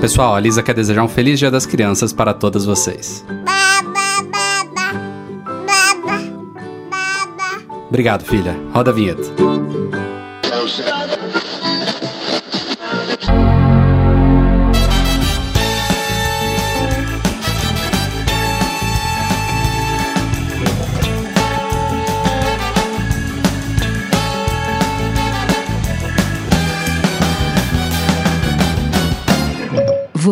Pessoal, a Lisa quer desejar um feliz Dia das Crianças para todas vocês. Obrigado, filha. Roda a vinheta.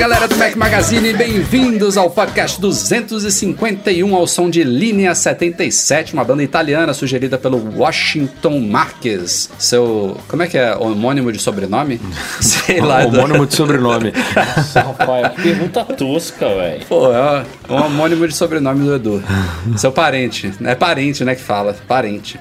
Galera do Mac Magazine, bem-vindos ao podcast 251 ao som de Linha 77, uma banda italiana sugerida pelo Washington Marques. Seu. Como é que é? Homônimo de sobrenome? Sei lá. Homônimo de sobrenome. Nossa, rapaz, que pergunta tosca, velho. Pô, é um homônimo de sobrenome do Edu. Seu parente. É parente, né, que fala. Parente.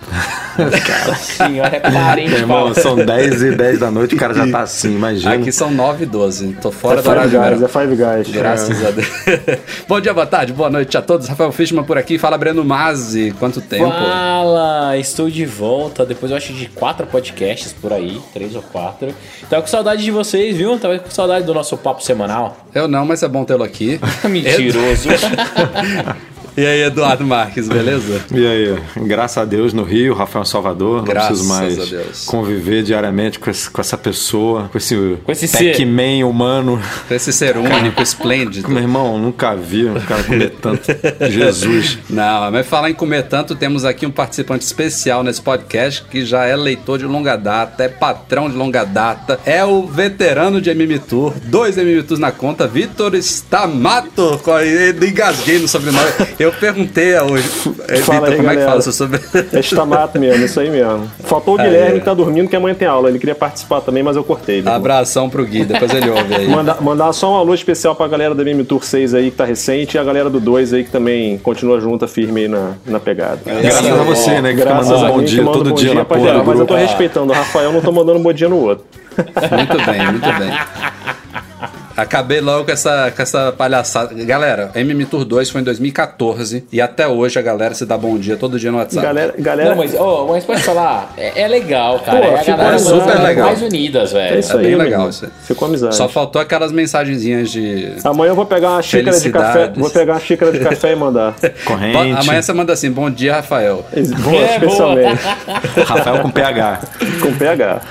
Cara, senhora é parente, Irmão, são 10 e 10 da noite, o cara já tá assim, imagina. Aqui são 9 e 12. Tô fora é do horário de Guys, É Five Guys. Graças é. a Deus. Bom dia, boa tarde, boa noite a todos. Rafael Fischmann por aqui. Fala, Breno Mazzi. Quanto tempo? Fala, estou de volta. Depois eu acho de quatro podcasts por aí, três ou quatro. Tava com saudade de vocês, viu? Tava com saudade do nosso papo semanal. Eu não, mas é bom tê-lo aqui. Mentiroso. E aí, Eduardo Marques, beleza? E aí, graças a Deus no Rio, Rafael Salvador, Graças não a preciso Deus. mais conviver diariamente com, esse- com essa pessoa, com esse, Com esse ser. Pac-Man humano. Esse ser único, esplêndido. Meu irmão, nunca vi um cara comer tanto. Jesus. Não, mas falar em comer tanto, temos aqui um participante especial nesse podcast que já é leitor de longa data, é patrão de longa data, é o veterano de MM Tour, dois MM Tours na conta, Vitor Stamato. Engasguei no sobrenome. Eu perguntei a hoje, Fala Vitor, aí, como é que galera. fala seu sobrenome? É Stamato mesmo, isso aí mesmo. Faltou o Guilherme é. que tá dormindo, que amanhã tem aula. Ele queria participar também, mas eu cortei. ele. Abração pro Gui, depois ele ouve aí. Mandar, mandar só um alô especial pra galera da MM Tour 6 aí que tá recente e a galera do 2 aí que também continua junta firme aí na, na pegada. Graças a você, né? Que fica Graças mandando a bom dia manda todo bom dia na pra porra geral, do Mas eu tô respeitando. O Rafael não tô mandando um bom dia no outro. Muito bem, muito bem. Acabei logo com essa, com essa palhaçada. Galera, MM Tour 2 foi em 2014 e até hoje a galera se dá bom dia todo dia no WhatsApp. Galera, galera Não, mas, ó, mas pode falar, é, é legal, cara. Pô, é a ficou galera super super legal. mais unidas, velho. é isso É aí, bem meu legal isso. Ficou amizade. Só faltou aquelas mensagenzinhas de. Amanhã eu vou pegar uma xícara de café. Vou pegar uma xícara de café e mandar. Corrente. Bo- Amanhã você manda assim: Bom dia, Rafael. Boa, É, especialmente. Rafael com PH. Com PH.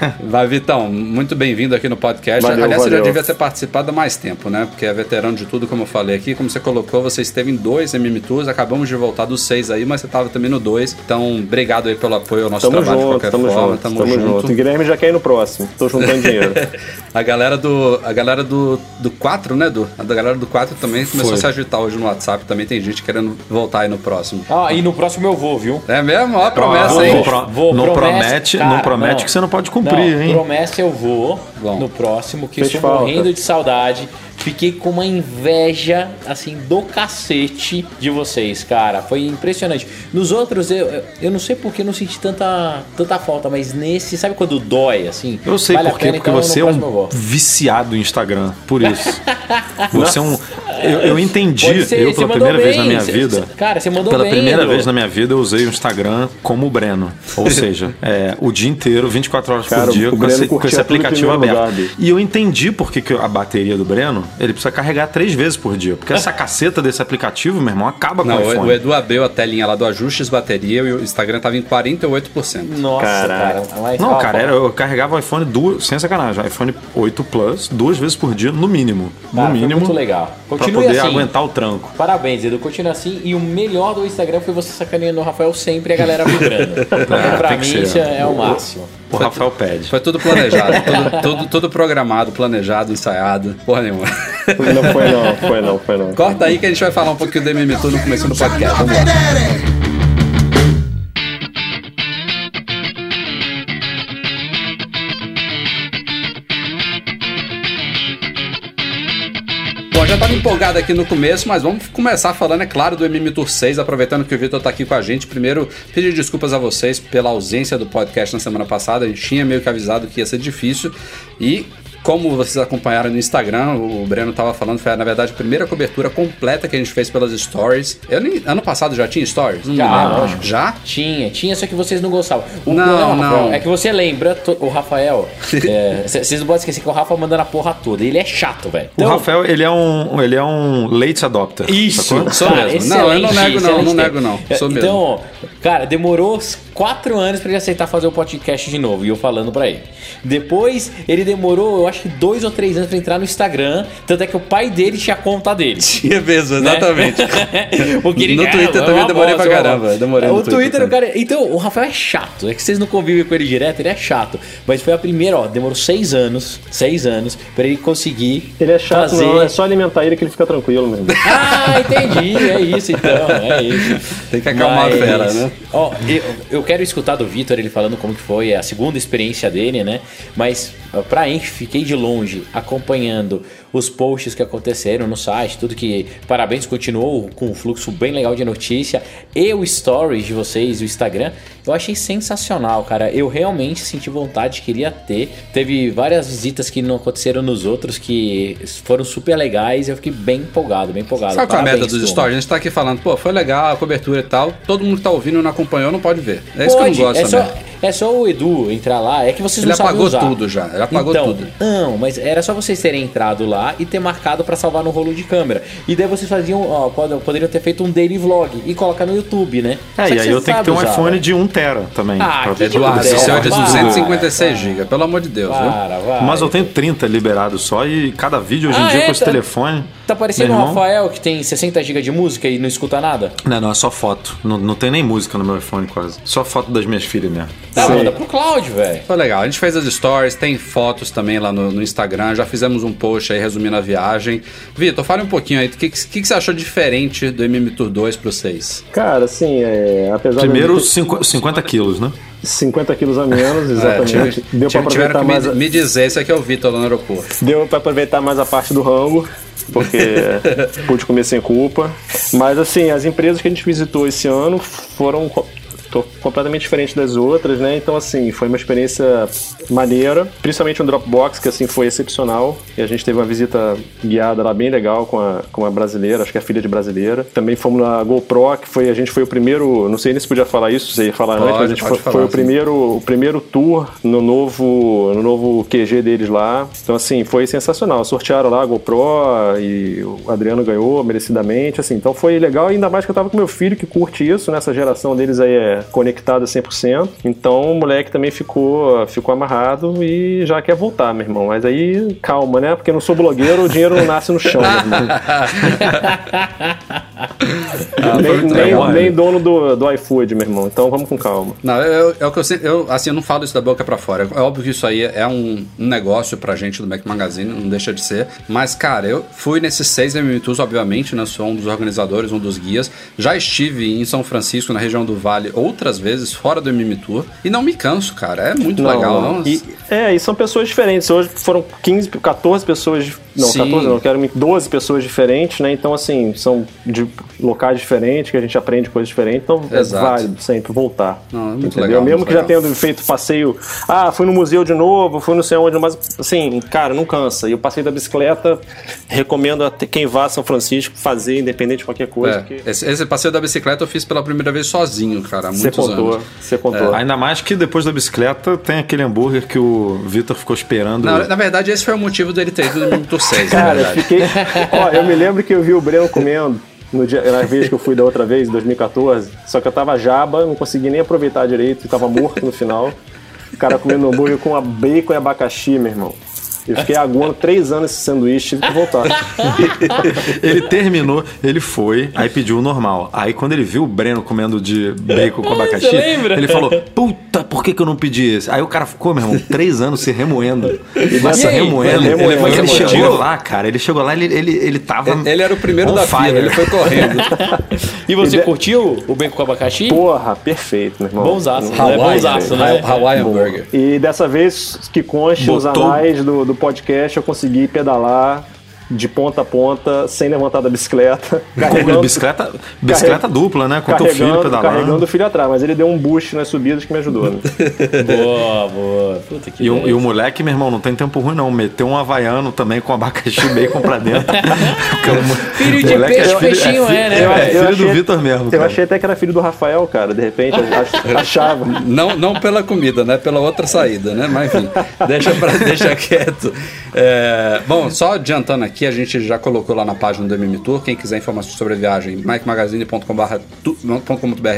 Vai, Vitão, muito bem-vindo aqui no podcast. Valeu, Aliás, você já valeu. devia ter participado há mais tempo, né? Porque é veterano de tudo, como eu falei aqui. Como você colocou, você esteve em dois MM Tours. Acabamos de voltar dos seis aí, mas você estava também no dois. Então, obrigado aí pelo apoio ao nosso Tamo trabalho de junto, qualquer tamo forma. junto, tamo, tamo junto. junto. O Guilherme já quer ir no próximo. Tô juntando dinheiro. A galera do. A galera do, do 4, né, Du? A da galera do 4 também começou Foi. a se agitar hoje no WhatsApp. Também tem gente querendo voltar aí no próximo. Ah, e no próximo eu vou, viu? É mesmo? Ó, a promessa aí. não pro- Vou, não promete, cara, não promete não. que você não pode cumprir, Não, hein? Promessa eu vou Bom. no próximo, que estou morrendo de saudade. Fiquei com uma inveja, assim, do cacete de vocês, cara. Foi impressionante. Nos outros, eu, eu- não sei porque eu não senti tanta, tanta falta, mas nesse, sabe quando dói, assim? Eu sei Vale a por quê, pena, porque então, você é um viciado em Instagram, por isso. Você é um. Eu, eu entendi, ser, eu pela primeira vez bem, na minha você- vida. você- cara, você mandou Pela bem, primeira Edu. vez na minha vida eu usei o Instagram como o Breno. Ou seja, é, o dia inteiro, 24 horas Cara, por dia, com esse, com esse aplicativo aberto. lugar, e eu entendi por que, que a bateria do Breno ele precisa carregar três vezes por dia. Porque essa caceta desse aplicativo, meu irmão, acaba com Não, o iPhone. o Edu abriu a telinha lá do ajustes bateria e o Instagram tava em 48%. Nossa, Caraca. cara. Não, ó, cara, era- eu carregava o iPhone duas, sem sacanagem, iPhone 8 Plus duas vezes por dia, no mínimo. Cara, no mínimo. muito legal. Pra Continue poder assim. aguentar o tranco. Parabéns, Edu. Continua assim. E o melhor do Instagram foi você sacaneando o Rafael sempre e a galera vibrando. pra tem que mim, isso é o máximo. O Rafael pede. Foi tudo planejado, tudo, tudo, tudo programado, planejado, ensaiado. Porra nenhuma. Não foi não, foi não, foi não. Corta aí que a gente vai falar um pouquinho do MM Tour no começo do podcast. Vamos lá. Empolgado aqui no começo, mas vamos começar falando, é claro, do MM Tour 6, aproveitando que o Vitor está aqui com a gente. Primeiro, pedir desculpas a vocês pela ausência do podcast na semana passada. A gente tinha meio que avisado que ia ser difícil. E como vocês acompanharam no Instagram, o Breno tava falando, foi na verdade a primeira cobertura completa que a gente fez pelas stories. Eu nem- ano passado já tinha stories? Não Já, lembro. lógico. Já? Tinha, tinha, só que vocês não gostavam. O Não, problema, Rafael, não. É que você lembra, to- o Rafael. é, Vocês não podem esquecer que o Rafa manda na porra toda. Ele é chato, velho. O Rafael, ele é um, ele é um late adopter. Isso, sacou? Sou cara, mesmo. Não, eu não nego não, não nego não. Sou mesmo. então, cara, demorou quatro anos pra ele aceitar fazer o podcast de novo, e eu falando pra ele. Depois, ele demorou, eu acho que dois ou três anos pra entrar no Instagram, tanto é que o pai dele tinha a conta dele. Tinha mesmo, né? exatamente. Porque ele No Twitter também demorei bosta, pra caramba, demorei no O Twitter Twitter, o cara. Então, o Rafael é chato. É que vocês não convivem com ele direto, ele é chato. Mas foi a primeira, ó, demorou seis anos, seis anos, pra ele conseguir. Ele é chato, fazer... não. É só alimentar ele que ele fica tranquilo mesmo. Ah, entendi. É isso então, é isso. Tem que acalmar a fera, né? Ó, eu, eu quero escutar do Vitor ele falando como que foi a segunda experiência dele, né? Mas ó, pra Enche, fiquei de longe acompanhando os posts que aconteceram no site, tudo que. Parabéns, continuou com um fluxo bem legal de notícia. E o stories de vocês, o Instagram, eu achei sensacional, cara. Eu realmente senti vontade, queria ter. Teve várias visitas que não aconteceram nos outros que foram super legais. Eu fiquei bem empolgado, bem empolgado. Sabe qual é a Parabéns, merda dos turma. stories? A gente tá aqui falando, pô, foi legal a cobertura e tal. Todo mundo que tá ouvindo não acompanhou não pode ver. É isso Pode, que eu não gosto é só, é só o Edu entrar lá, é que vocês Ele não sabem apagou usar. tudo já, ele apagou então, tudo. Não, mas era só vocês terem entrado lá e ter marcado pra salvar no rolo de câmera. E daí vocês faziam, ó, pod- poderiam ter feito um daily vlog e colocar no YouTube, né? É, e aí eu tenho que ter um iPhone velho. de 1 tera também. Ah, pra- que Eduardo, Para, esse seu é de para, 256 GB, pelo amor de Deus? Para, vai. Mas eu tenho 30 liberado só e cada vídeo hoje em Ah, dia é? com esse Tá- telefone. Tá parecendo o Rafael que tem 60 GB de música e não escuta nada? Não, não, é só foto. Não, não tem nem música no meu iPhone quase. Só foto das minhas filhas mesmo. Tá, Sim. manda pro Cloud, velho. Foi legal. A gente fez as stories, tem fotos também lá no, no Instagram. Já fizemos um post aí resumindo a viagem. Vitor, fale um pouquinho aí. O que, que, que você achou diferente do MM Tour 2 pro 6? Cara, assim, é, apesar Primeiro, de ter cinqu- 50 quilos, né? 50 quilos a menos, É, exatamente. tive- Deu pra tive- aproveitar que mais. me, a- me dizer, esse aqui é o Vitor lá no aeroporto. Deu pra aproveitar mais a parte do rango, porque pude comer sem culpa. Mas assim, as empresas que a gente visitou esse ano foram completamente diferentes das outras, né? Então assim, foi uma experiência maneira, principalmente um Dropbox que assim foi excepcional. E a gente teve uma visita guiada lá bem legal com a, com uma brasileira, acho que é a filha de brasileira. Também fomos na GoPro, que foi a gente foi o primeiro, não sei nem se podia falar isso, se ia falar Pode, antes, mas a gente foi, falar, foi o primeiro o primeiro tour no novo, no novo QG deles lá. Então, assim, foi sensacional. Sortearam lá a GoPro e o Adriano ganhou merecidamente. Assim, então foi legal, ainda mais que eu tava com meu filho que curte isso, nessa geração deles aí é conectada 100%. Então o moleque também ficou, ficou amarrado e já quer voltar, meu irmão. Mas aí, calma, né? Porque não sou blogueiro, o dinheiro não nasce no chão, meu irmão. nem, muito nem- nem dono do, do iFood, meu irmão. Então vamos com calma. Não, eu, é o que eu sempre. Eu, assim, eu não falo isso da boca pra fora. É óbvio que isso aí é um, um negócio pra gente do Mac Magazine, não deixa de ser. Mas, cara, eu fui nesses seis MM Tours, obviamente, né? Sou um dos organizadores, um dos guias. Já estive em São Francisco, na região do Vale, outras vezes, fora do MM Tour. E não me canso, cara. É muito legal. Não, E, é, e são pessoas diferentes. Hoje foram 15, 14 pessoas. Não, Sim. 14 não, quero 12 pessoas diferentes, né? Então, assim, são de locais diferentes, que a gente aprende coisas diferentes. Então, Exato. é válido sempre voltar. Não, é muito entendeu? legal, Mesmo muito que já legal. tendo feito passeio. Ah, fui no museu de novo, fui não sei onde, mas, assim, cara, não cansa. E o passeio da bicicleta, recomendo a quem vá a São Francisco fazer, independente de qualquer coisa. É, porque esse, esse passeio da bicicleta eu fiz pela primeira vez sozinho, cara, há você muitos contou, anos. você contou. Ainda mais que depois da bicicleta tem aquele hambúrguer que o Vitor ficou esperando. Na, na verdade, esse foi o motivo dele ter ido no Tour 6, na Cara, eu fiquei. Ó, eu me lembro que eu vi o Breno comendo no dia, na vez que eu fui da outra vez, em 2014. Só que eu tava jaba, não consegui nem aproveitar direito e tava morto no final. O cara comendo hambúrguer com a bacon e abacaxi, meu irmão. Eu fiquei aguando três anos esse sanduíche, tive que voltar. Ele terminou, ele foi, aí pediu o normal. Aí quando ele viu o Breno comendo de bacon com abacaxi, ele falou: Puta, por que, que eu não pedi esse? Aí o cara ficou, meu irmão, três anos se remoendo. E aí? remoendo. Remoendo, Ele, ele remoendo. chegou lá, cara. Ele chegou lá, ele, ele, ele tava. Ele era o primeiro da fire. fila, ele foi correndo. E você de- curtiu o bacon com abacaxi? Porra, perfeito, meu irmão. Bonzaço, né? Hawaii, Bonzaço, né? Hawaiian Burger. E dessa vez que conste os Botou- anais do, do podcast, eu consegui pedalar de ponta a ponta, sem levantar da bicicleta. Carregando, bicicleta bicicleta carreg... dupla, né? Com o filho pedalando. Carregando o filho atrás, mas ele deu um boost nas subidas que me ajudou. Né? boa, boa. Puta, e, o, e o moleque, meu irmão, não tem tempo ruim não. Meteu um havaiano também com abacaxi bacon pra dentro. filho de peixe, é peixinho é, é, né? É, filho achei, do Vitor mesmo. Eu cara. achei até que era filho do Rafael, cara. De repente, achava. Não, não pela comida, né? Pela outra saída, né? Mas enfim, deixa, pra, deixa quieto. É, bom, só adiantando aqui, a gente já colocou lá na página do MM Tour. Quem quiser informações sobre a viagem, mikemagazine.com.br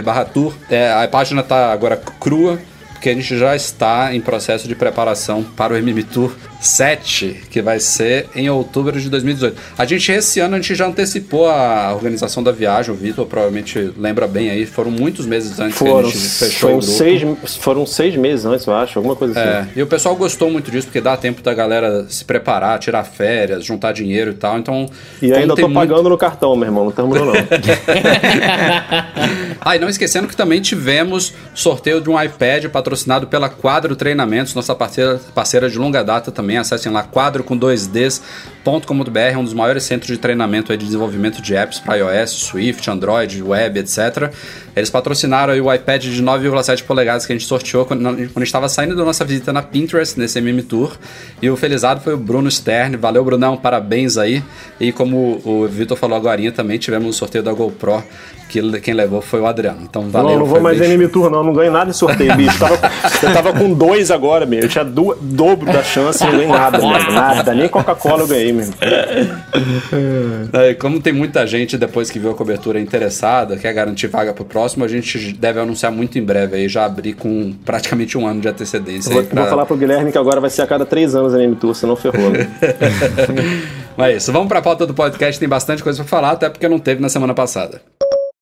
barra tour. É, a página tá agora crua, porque a gente já está em processo de preparação para o MM Tour 7, que vai ser em outubro de 2018. A gente, esse ano, a gente já antecipou a organização da viagem, o Vitor provavelmente lembra bem aí, foram muitos meses antes foram, que a gente fechou foram. Seis, foram seis meses antes, eu acho, alguma coisa assim. É, e o pessoal gostou muito disso, porque dá tempo da galera se preparar, tirar férias, juntar dinheiro e tal, então... E ainda tô muito... pagando no cartão, meu irmão, não terminou não. ah, e não esquecendo que também tivemos sorteio de um iPad patrocinado pela Quadro Treinamentos, nossa parceira, parceira de longa data também, também. Acessem lá quadro com 2ds.com.br, é um dos maiores centros de treinamento de desenvolvimento de apps para iOS, Swift, Android, web, etc. Eles patrocinaram o iPad de 9,7 polegadas que a gente sorteou quando, a gente estava saindo da nossa visita na Pinterest, nesse MM Tour. E o felizado foi o Bruno Stern. Valeu, Brunão, parabéns aí. E como o Vitor falou agora também, tivemos o sorteio da GoPro que quem levou foi o Adriano. Então valeu. Não, não vou mais bicho. MM Tour, não. Não ganho nada de sorteio, bicho. Tava, eu tava com dois agora, meu. Eu tinha do, dobro da chance e não ganhei nada. Nada. Nem Coca-Cola eu ganhei mesmo. É, como tem muita gente depois que viu a cobertura interessada, quer garantir vaga pro próximo, a gente deve anunciar muito em breve aí, já abrir com praticamente um ano de antecedência. Vou, pra... vou, falar pro Guilherme que agora vai ser a cada três anos a MM Tour, senão ferrou. Né? Mas é isso, vamos pra pauta do podcast, tem bastante coisa pra falar, até porque não teve na semana passada.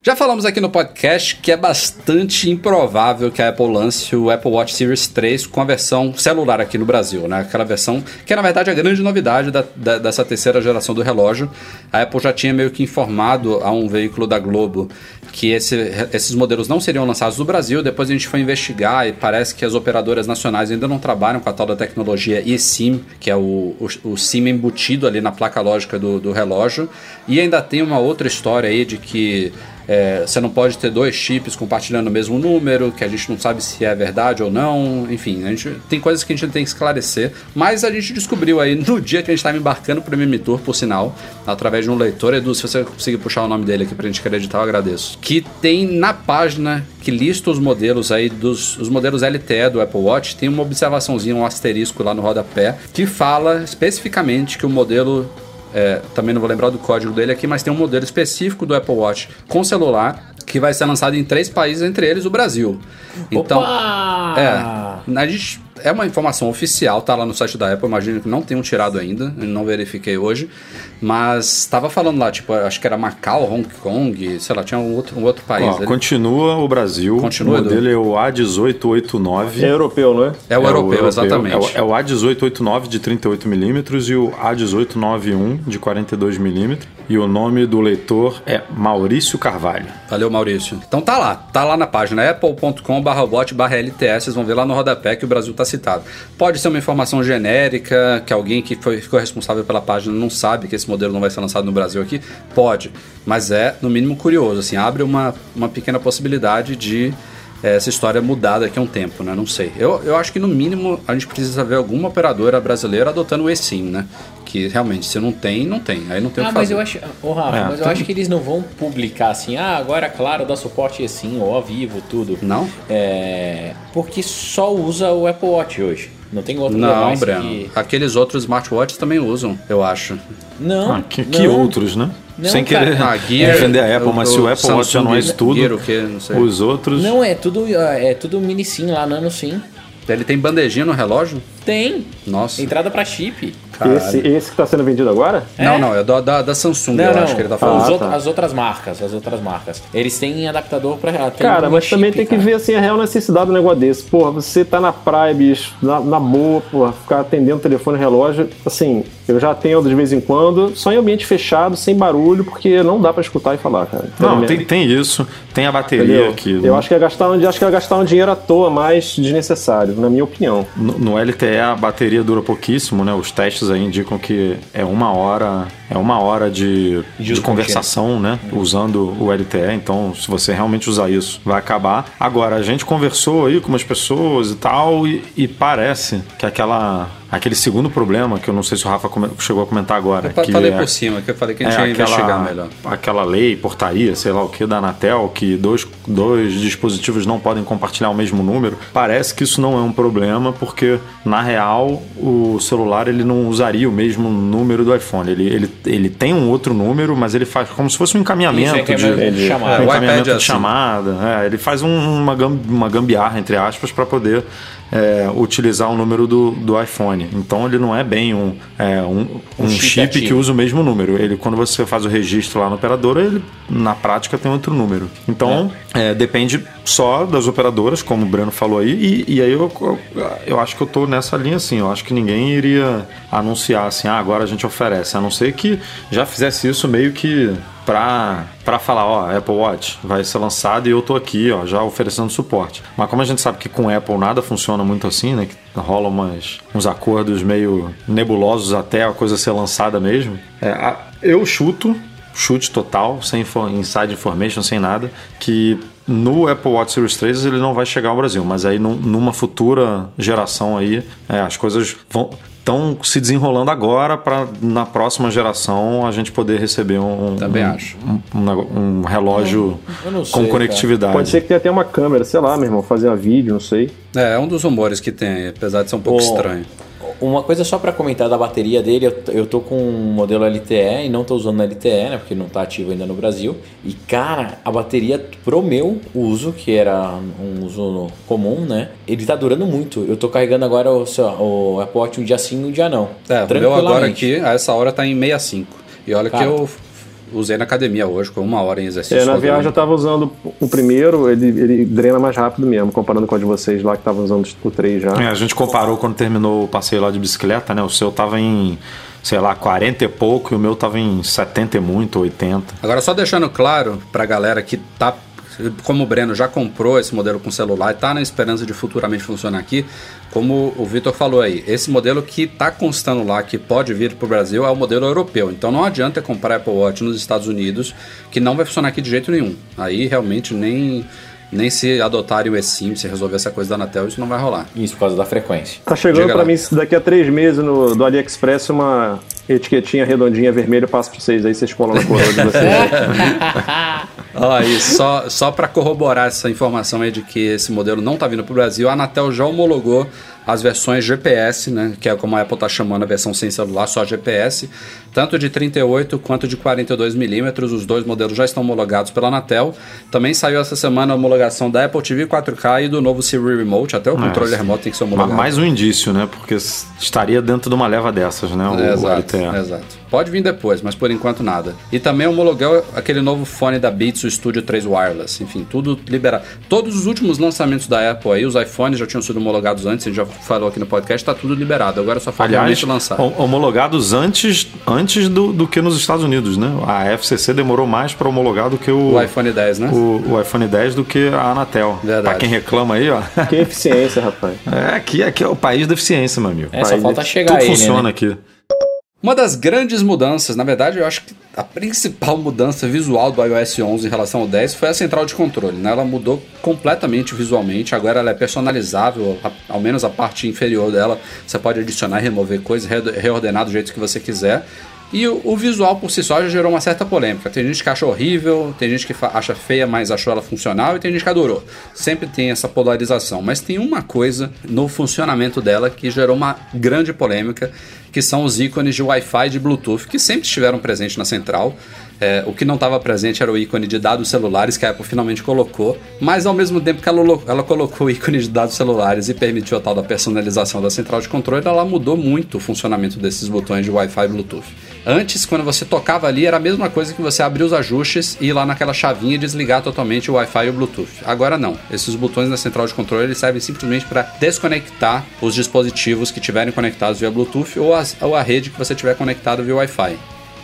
Já falamos aqui no podcast que é bastante improvável que a Apple lance o Apple Watch Series 3 com a versão celular aqui no Brasil, né? Aquela versão que é, na verdade, a grande novidade da, da, dessa terceira geração do relógio. A Apple já tinha meio que informado a um veículo da Globo que esse, esses modelos não seriam lançados no Brasil. Depois a gente foi investigar e parece que as operadoras nacionais ainda não trabalham com a tal da tecnologia eSIM, que é o, o, o SIM embutido ali na placa lógica do, do relógio. E ainda tem uma outra história aí de que é, você não pode ter dois chips compartilhando o mesmo número, que a gente não sabe se é verdade ou não. Enfim, a gente tem coisas que a gente tem que esclarecer. Mas a gente descobriu aí no dia que a gente estava embarcando para o MM Tour, por sinal, através de um leitor. Edu, se você conseguir puxar o nome dele aqui para a gente acreditar, eu agradeço. Que tem na página que lista os modelos aí dos os modelos LTE do Apple Watch, tem uma observaçãozinha, um asterisco lá no rodapé, que fala especificamente que o modelo é, também não vou lembrar do código dele aqui, mas tem um modelo específico do Apple Watch com celular que vai ser lançado em três países, entre eles o Brasil. Então, Opa! é, a gente é uma informação oficial, tá lá no site da Apple, imagino que não tenham tirado ainda, não verifiquei hoje, mas estava falando lá, tipo, acho que era Macau, Hong Kong, sei lá, tinha um outro, um outro país. Ó, continua o Brasil, continua, o modelo é o A1889. É europeu, não é? É o, é europeu, europeu, exatamente. É o, é o A1889 de 38mm e o A1891 de 42mm. E o nome do leitor é Maurício Carvalho. Valeu, Maurício. Então tá lá, tá lá na página apple.com/bot/lts, vocês vão ver lá no rodapé que o Brasil tá citado. Pode ser uma informação genérica, que alguém que foi, ficou responsável pela página não sabe que esse modelo não vai ser lançado no Brasil aqui? Pode, mas é no mínimo curioso, assim, abre uma, uma pequena possibilidade de é, essa história mudar daqui a um tempo, né? Não sei. Eu, eu acho que no mínimo a gente precisa ver alguma operadora brasileira adotando o eSIM, né? Que realmente, se não tem, não tem. Aí não tem ah, o que mas fazer. eu acho. Oh, Rafa, é, mas eu acho que eles não vão publicar assim, ah, agora, claro, dá suporte eSIM, ou ao vivo, tudo. Não? É. Porque só usa o Apple Watch hoje. Não tem outro Não, Breno. Que... Aqueles outros smartwatches também usam, eu acho. Não. Ah, que, que não. outros, né? Não, Sem cara. querer ah, Gear, defender a Apple, mas se o Apple Samsung, Watch já não é isso tudo, Gear, o quê? Não sei. os outros. Não, é tudo, é tudo mini sim lá, nano sim. Ele tem bandejinha no relógio? Tem. Nossa. Entrada para chip. Esse, esse que está sendo vendido agora? É? Não, não, é da, da, da Samsung, não, eu não. acho que ele tá falando. Ah, tá. As outras marcas, as outras marcas. Eles têm adaptador para Cara, mas chip, também tem cara. que ver assim a real necessidade do negócio desse. Porra, você tá na praia, bicho, na, na boa, porra, ficar atendendo telefone e relógio, assim, Eu já tenho de vez em quando, só em ambiente fechado, sem barulho, porque não dá pra escutar e falar, cara. Não, tem, tem isso. Tem a bateria aqui. Eu acho que é gastar, um- acho que é gastar um dinheiro à toa mais desnecessário, na minha opinião. No, no LTE a bateria dura pouquíssimo, né? Os testes aí indicam que é uma hora, é uma hora de, De de conversação, né? Usando o LTE. Então, se você realmente usar isso, vai acabar. Agora, a gente conversou aí com umas pessoas e tal, e, e parece que aquela. Aquele segundo problema, que eu não sei se o Rafa chegou a comentar agora. Eu que falei é- por cima, que eu falei que a gente é ia investigar melhor. aquela lei, portaria, sei lá o que, da Anatel, que dois, dois dispositivos não podem compartilhar o mesmo número. Parece que isso não é um problema, porque na real o celular ele não usaria o mesmo número do iPhone. Ele, ele, ele tem um outro número, mas ele faz como se fosse um encaminhamento Isso, é de. chamada. um É, encaminhamento é de assim. chamada. É, ele faz um- uma, uma gambiarra, entre aspas, para poder é, utilizar o número do, do iPhone. Então ele não é bem um, é, um, um chip chip que usa o mesmo número. Ele, quando você faz o registro lá na operadora, ele na prática tem outro número. Então é, depende só das operadoras, como o Breno falou aí. E, e aí eu, eu, eu acho que eu tô nessa linha assim. Eu acho que ninguém iria anunciar assim, ah, agora a gente oferece. A não ser que já fizesse isso meio que pra, pra falar, ó, Apple Watch vai ser lançado e eu tô aqui, ó, já oferecendo suporte. Mas como a gente sabe que com Apple nada funciona muito assim, né? Que rolam umas, uns acordos meio nebulosos até a coisa ser lançada mesmo. É, a- eu chuto, chute total, sem info- inside information, sem nada, que no Apple Watch Series 3 ele não vai chegar ao Brasil, mas aí num- numa futura geração aí, é, as coisas vão estão se desenrolando agora para na próxima geração a gente poder receber um Também um, acho. um, um um relógio não com sei, conectividade. Pode ser que tenha até uma câmera, sei lá, meu irmão, fazer um vídeo, não sei. É, é um dos rumores que tem, apesar de ser um pouco Ô, estranho. Uma coisa só pra comentar da bateria dele, eu, eu tô com um modelo LTE e não tô usando LTE, né? Porque não tá ativo ainda no Brasil. E cara, a bateria pro meu uso, que era um uso comum, né? Ele tá durando muito. Eu tô carregando agora o, o Apple Watch um dia sim, um dia não. É, o meu agora aqui, a essa hora tá em 65. E olha que Cara. eu usei na academia hoje, com uma hora em exercício. É, na viagem eu dia. tava usando o primeiro, ele, ele drena mais rápido mesmo, comparando com a de vocês lá que estavam usando o 3 já. É, a gente comparou quando terminou o passeio lá de bicicleta, né? O seu tava em, sei lá, 40 e pouco e o meu tava em 70 e muito, 80. Agora, só deixando claro pra galera que tá. Como o Breno já comprou esse modelo com celular e tá na esperança de futuramente funcionar aqui, como o Vitor falou aí, esse modelo que tá constando lá, que pode vir pro Brasil, é o modelo europeu. Então não adianta comprar Apple Watch nos Estados Unidos, que não vai funcionar aqui de jeito nenhum. Aí realmente nem, nem se adotarem o eSIM, se resolver essa coisa da Anatel, isso não vai rolar. Isso por causa da frequência. Tá chegando lá. mim daqui a três meses no, do AliExpress uma etiquetinha redondinha vermelha, eu passo pra vocês aí, vocês colam na coroa de vocês. Ó, aí, só, só para corroborar essa informação aí de que esse modelo não está vindo para o Brasil, a Anatel já homologou as versões GPS, né, que é como a Apple está chamando a versão sem celular, só GPS, tanto de 38 quanto de 42 milímetros, os dois modelos já estão homologados pela Anatel. Também saiu essa semana a homologação da Apple TV 4K e do novo Siri Remote, até o controle remoto tem que ser homologado. mais um indício, né? Porque estaria dentro de uma leva dessas, né? O, É, exato, LTE. exato. Pode vir depois, mas por enquanto nada. E também homologou aquele novo fone da Beats, o Studio 3 Wireless. Enfim, tudo liberado. Todos os últimos lançamentos da Apple aí, os iPhones já tinham sido homologados antes, a gente já falou aqui no podcast, tá tudo liberado. Agora só falta Aliás, realmente lançar. hom- homologados antes, antes do, do que nos Estados Unidos, né? A FCC demorou mais para homologar do que o, O iPhone 10, né? o, o iPhone 10 do que a Anatel. Verdade. Pra quem reclama aí, ó. que eficiência, rapaz. É, aqui, aqui é o país da eficiência, meu amigo. É, só falta chegar Tudo aí, funciona né? aqui. Uma das grandes mudanças, na verdade, eu acho que a principal mudança visual do iOS 11 em relação ao 10 foi a central de controle. Né? Ela mudou completamente visualmente, agora ela é personalizável, ao menos a parte inferior dela. Você pode adicionar e remover coisas, re- reordenar do jeito que você quiser. E o, o visual por si só já gerou uma certa polêmica. Tem gente que acha horrível, tem gente que acha feia, mas achou ela funcional, e tem gente que adorou. Sempre tem essa polarização. Mas tem uma coisa no funcionamento dela que gerou uma grande polêmica, que são os ícones de Wi-Fi e de Bluetooth, que sempre estiveram presentes na central. É, o que não estava presente era o ícone de dados celulares que a Apple finalmente colocou, mas ao mesmo tempo que ela, ela colocou o ícone de dados celulares e permitiu a tal da personalização da central de controle, ela mudou muito o funcionamento desses botões de Wi-Fi e Bluetooth. Antes, quando você tocava ali, era a mesma coisa que você abrir os ajustes e ir lá naquela chavinha e desligar totalmente o Wi-Fi e o Bluetooth. Agora não. Esses botões na central de controle eles servem simplesmente para desconectar os dispositivos que estiverem conectados via Bluetooth ou, as, ou a rede que você tiver conectado via Wi-Fi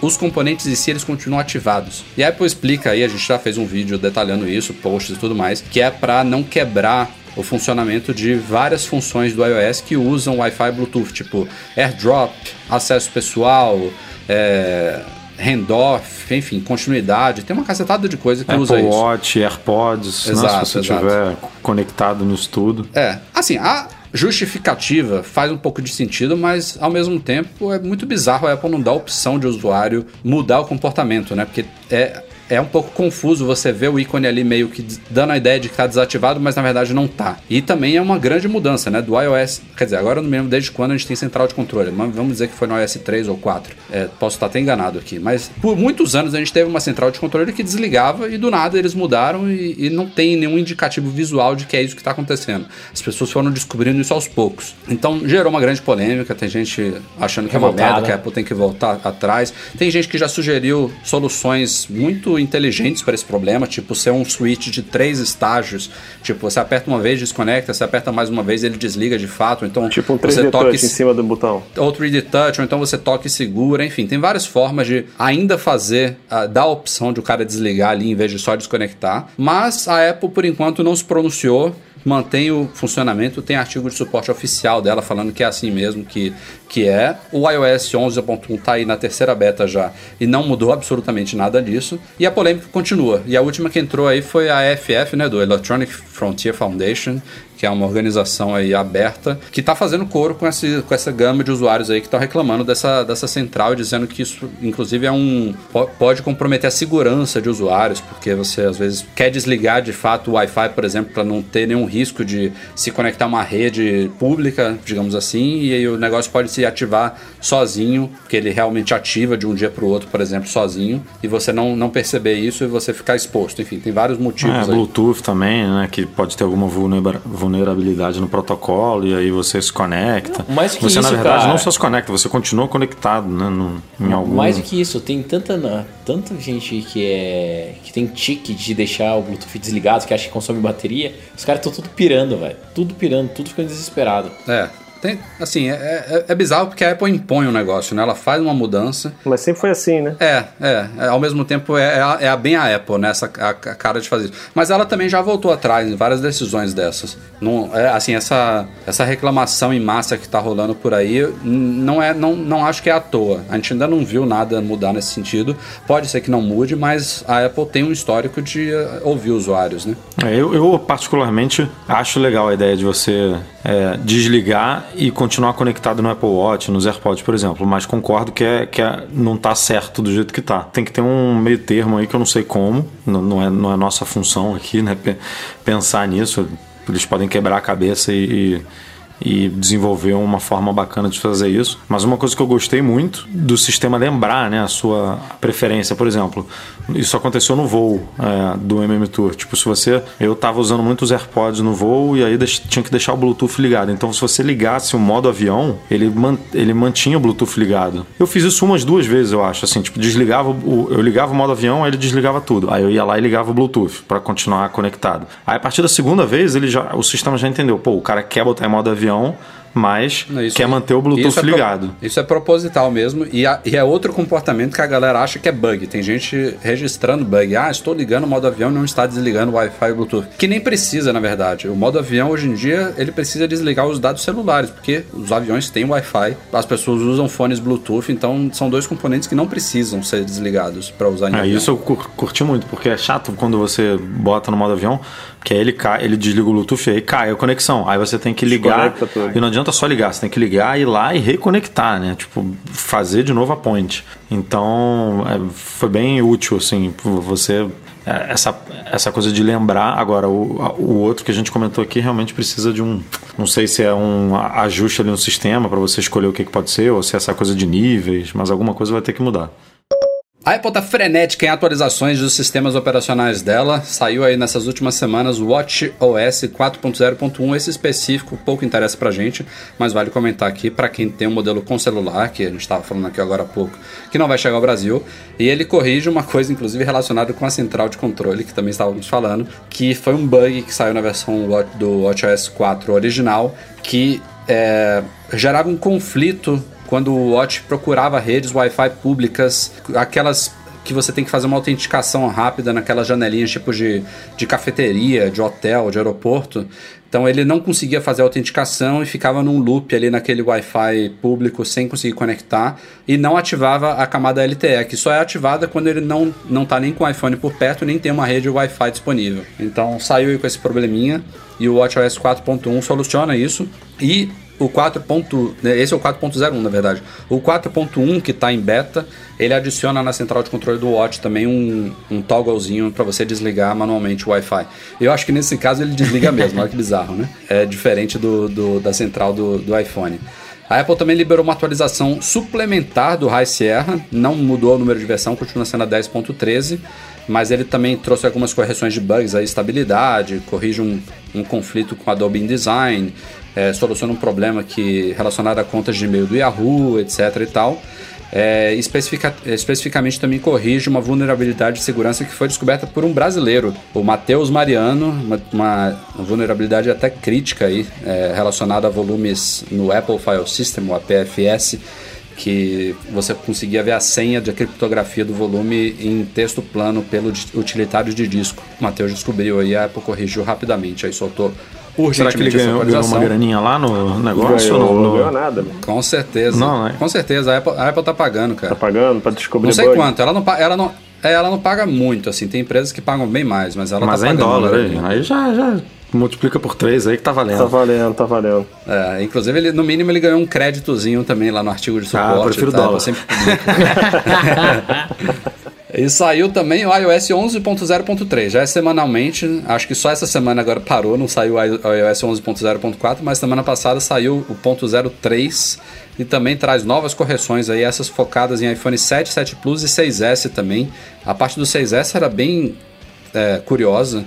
os componentes em si eles continuam ativados. E a Apple explica aí, a gente já fez um vídeo detalhando isso, posts e tudo mais, que é para não quebrar o funcionamento de várias funções do iOS que usam Wi-Fi e Bluetooth, tipo AirDrop, acesso pessoal, é, handoff, enfim, continuidade. Tem uma cacetada de coisa que Apple usa isso. Apple Watch, AirPods, exato, né, se você estiver conectado nisso tudo. É, assim, a justificativa faz um pouco de sentido, mas ao mesmo tempo é muito bizarro a Apple não dar opção de usuário mudar o comportamento, né? Porque é é um pouco confuso você ver o ícone ali meio que dando a ideia de que está desativado, mas na verdade não está. E também é uma grande mudança, né? Do iOS. Quer dizer, agora eu não me lembro desde quando a gente tem central de controle. Mas vamos dizer que foi no iOS 3 ou 4. É, posso estar até enganado aqui. Mas por muitos anos a gente teve uma central de controle que desligava e do nada eles mudaram e, e não tem nenhum indicativo visual de que é isso que está acontecendo. As pessoas foram descobrindo isso aos poucos. Então gerou uma grande polêmica. Tem gente achando que é uma merda, que a Apple tem que voltar atrás. Tem gente que já sugeriu soluções muito inteligentes para esse problema, tipo ser um switch de três estágios. Tipo, você aperta uma vez, desconecta, você aperta mais uma vez, ele desliga de fato. Então, tipo um 3D touch em cima do botão. Ou 3D touch, ou então você toca e segura, enfim, tem várias formas de ainda fazer, uh, dar a opção de o cara desligar ali em vez de só desconectar. Mas a Apple, por enquanto, não se pronunciou mantém o funcionamento, tem artigo de suporte oficial dela falando que é assim mesmo, que, que é. O iOS 11.1 está aí na terceira beta já e não mudou absolutamente nada disso. E a polêmica continua. E a última que entrou aí foi a EFF, né, do Electronic Frontier Foundation, que é uma organização aí aberta, que está fazendo coro com, esse, com essa gama de usuários aí que estão reclamando dessa, dessa central, dizendo que isso, inclusive, é um pode comprometer a segurança de usuários, porque você às vezes quer desligar de fato o Wi-Fi, por exemplo, para não ter nenhum risco de se conectar a uma rede pública, digamos assim, e aí o negócio pode se ativar sozinho, porque ele realmente ativa de um dia para o outro, por exemplo, sozinho, e você não, não perceber isso e você ficar exposto. Enfim, tem vários motivos. É. Bluetooth também, né? Que pode ter alguma vulnerabilidade vulnerabilidade no protocolo e aí você se conecta. Não, mais que você, isso, na verdade, cara, não só se conecta, você continua conectado, né? No, em algum... Mais do que isso, tem tanta, tanta gente que é que tem tique de deixar o Bluetooth desligado, que acha que consome bateria. Os caras estão tudo pirando, velho. Tudo pirando, tudo ficando desesperado. É, tem, assim, é, é, é, bizarro porque a Apple impõe um negócio, né? Ela faz uma mudança. Mas sempre foi assim, né? É, é. é ao mesmo tempo é, é, é bem a Apple, né? Essa a, a, cara de fazer isso. Mas ela também já voltou atrás em várias decisões dessas. Não, é, assim, essa, essa reclamação em massa que tá rolando por aí, não, é, não, não acho que é à toa. A gente ainda não viu nada mudar nesse sentido. Pode ser que não mude, mas a Apple tem um histórico de eh, ouvir usuários, né? É, eu, eu, particularmente, acho legal a ideia de você é, desligar e continuar conectado no Apple Watch, nos AirPods, por exemplo. Mas concordo que, é, que é, não está certo do jeito que está. Tem que ter um meio termo aí que eu não sei como, não, não, é, não é nossa função aqui, né? Pensar nisso. Eles podem quebrar a cabeça e, e e desenvolver uma forma bacana de fazer isso. Mas uma coisa que eu gostei muito do sistema lembrar né, a sua preferência, por exemplo, isso aconteceu no voo é, do MM Tour. Tipo, se você. Eu estava usando muitos AirPods no voo e aí tinha que deixar o Bluetooth ligado. Então, se você ligasse o modo avião, ele, man, ele mantinha o Bluetooth ligado. Eu fiz isso umas duas vezes, eu acho. Assim, tipo, desligava o, eu ligava o modo avião, aí ele desligava tudo. Aí eu ia lá e ligava o Bluetooth para continuar conectado. Aí a partir da segunda vez, ele já, o sistema já entendeu. Pô, o cara quer botar em modo avião avião, mas isso, quer manter o Bluetooth isso é ligado. Pro, isso é proposital mesmo e, a, e, é outro comportamento que a galera acha que é bug. Tem gente registrando bug. Ah, estou ligando o modo avião e não está desligando o Wi-Fi e o Bluetooth. Que nem precisa, na verdade. O modo avião, hoje em dia, ele precisa desligar os dados celulares, porque os aviões têm Wi-Fi, as pessoas usam fones Bluetooth, então são dois componentes que não precisam ser desligados para usar em é, avião. Isso eu curti muito, porque é chato quando você bota no modo avião, que aí ele cai, ele desliga o Bluetooth e aí cai a conexão. Aí você tem que ligar. E não adianta só ligar, você tem que ligar, ir lá e reconectar, né? Tipo, fazer de novo a point. Então, é, foi bem útil, assim, você é, essa, essa coisa de lembrar. Agora, o, o outro que a gente comentou aqui realmente precisa de um. Não sei se é um ajuste ali no sistema para você escolher o que, que pode ser, ou se é essa coisa de níveis, mas alguma coisa vai ter que mudar. A Apple tá frenética em atualizações dos sistemas operacionais dela. Saiu aí nessas últimas semanas o Watch OS 4.0.1. Esse específico pouco interessa pra gente, mas vale comentar aqui para quem tem um modelo com celular, que a gente estava falando aqui agora há pouco, que não vai chegar ao Brasil. E ele corrige uma coisa, inclusive, relacionada com a central de controle, que também estávamos falando, que foi um bug que saiu na versão do Watch OS 4 original, que é, gerava um conflito quando o Watch procurava redes Wi-Fi públicas, aquelas que você tem que fazer uma autenticação rápida naquelas janelinhas tipo de, de cafeteria, de hotel, de aeroporto. Então ele não conseguia fazer a autenticação e ficava num loop ali naquele Wi-Fi público sem conseguir conectar e não ativava a camada LTE, que só é ativada quando ele não, não tá nem com o iPhone por perto nem tem uma rede Wi-Fi disponível. Então saiu com esse probleminha e o WatchOS 4.1 soluciona isso. E o 4. Né, esse é o 4.01 na verdade. O 4.1 que está em beta, ele adiciona na central de controle do Watch também um, um togglezinho para você desligar manualmente o Wi-Fi. Eu acho que nesse caso ele desliga mesmo, olha que bizarro, né? É diferente do, do da central do, do iPhone. A Apple também liberou uma atualização suplementar do High Sierra, não mudou o número de versão, continua sendo a 10.13 mas ele também trouxe algumas correções de bugs, a estabilidade, corrige um, um conflito com Adobe InDesign, é, soluciona um problema que relacionado a contas de e-mail do Yahoo, etc e tal. É, especifica, especificamente também corrige uma vulnerabilidade de segurança que foi descoberta por um brasileiro, o Matheus Mariano, uma, uma, vulnerabilidade até crítica aí, é, relacionada a volumes no Apple File System, o APFS, que você conseguia ver a senha de criptografia do volume em texto plano pelo utilitário de disco. O Matheus descobriu aí, a Apple corrigiu rapidamente, aí soltou Será que ele ganhou, ganhou, uma graninha lá no negócio? Ganhou, não, não ganhou nada. Com certeza. Não, é? Com certeza, a Apple, a Apple tá pagando, cara. Tá pagando pra descobrir Não sei bug. quanto, ela não, ela não, é, ela não paga muito, assim, tem empresas que pagam bem mais, mas ela mas tá é em pagando. dólar, aí, aí já, já multiplica por três aí que tá valendo. Tá valendo, tá valendo. É, inclusive, ele, no mínimo, ele ganhou um créditozinho também lá no artigo de suporte. Ah, prefiro tá? dólar. Eu sempre publico. E saiu também o iOS 11.0.3, já é semanalmente, acho que só essa semana agora parou, não saiu o iOS 11.0.4, mas semana passada saiu o .03 e também traz novas correções aí, essas focadas em iPhone 7, 7 Plus e 6S também. A parte do 6S era bem é, curiosa,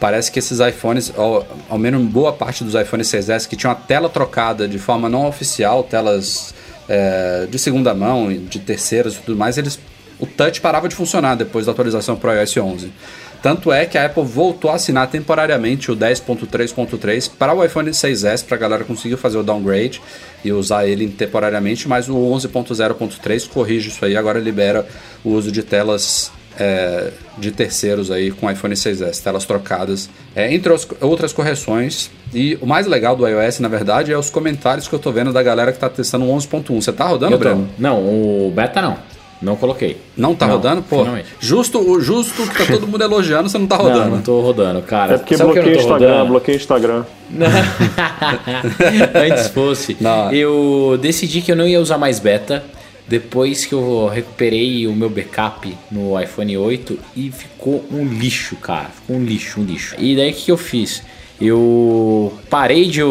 parece que esses iPhones, ao, ao menos boa parte dos iPhones 6S que tinham a tela trocada de forma não oficial, telas é, de segunda mão, de terceiras e tudo mais, eles o touch parava de funcionar depois da atualização para o iOS 11. Tanto é que a Apple voltou a assinar temporariamente o 10.3.3 para o iPhone 6S, para a galera conseguir fazer o downgrade e usar ele temporariamente, mas o 11.0.3 corrige isso aí, agora libera o uso de telas é, de terceiros aí com iPhone 6S, telas trocadas, é, entre os, outras correções. E o mais legal do iOS, na verdade, é os comentários que eu tô vendo da galera que tá testando o 11.1. Você tá rodando. Breno? Não, o beta não. Não coloquei. Não tá Não, rodando? Pô, finalmente. justo, o justo que tá todo mundo elogiando, você não tá Não, rodando. não tô rodando, cara. É porque bloqueia não Instagram, bloqueia o Instagram. Antes fosse. Não. Eu decidi que eu não ia usar mais beta. Depois que eu recuperei o meu backup no iPhone 8 e ficou um lixo, cara. Ficou um lixo, um lixo. E daí o que que eu fiz? Eu parei de,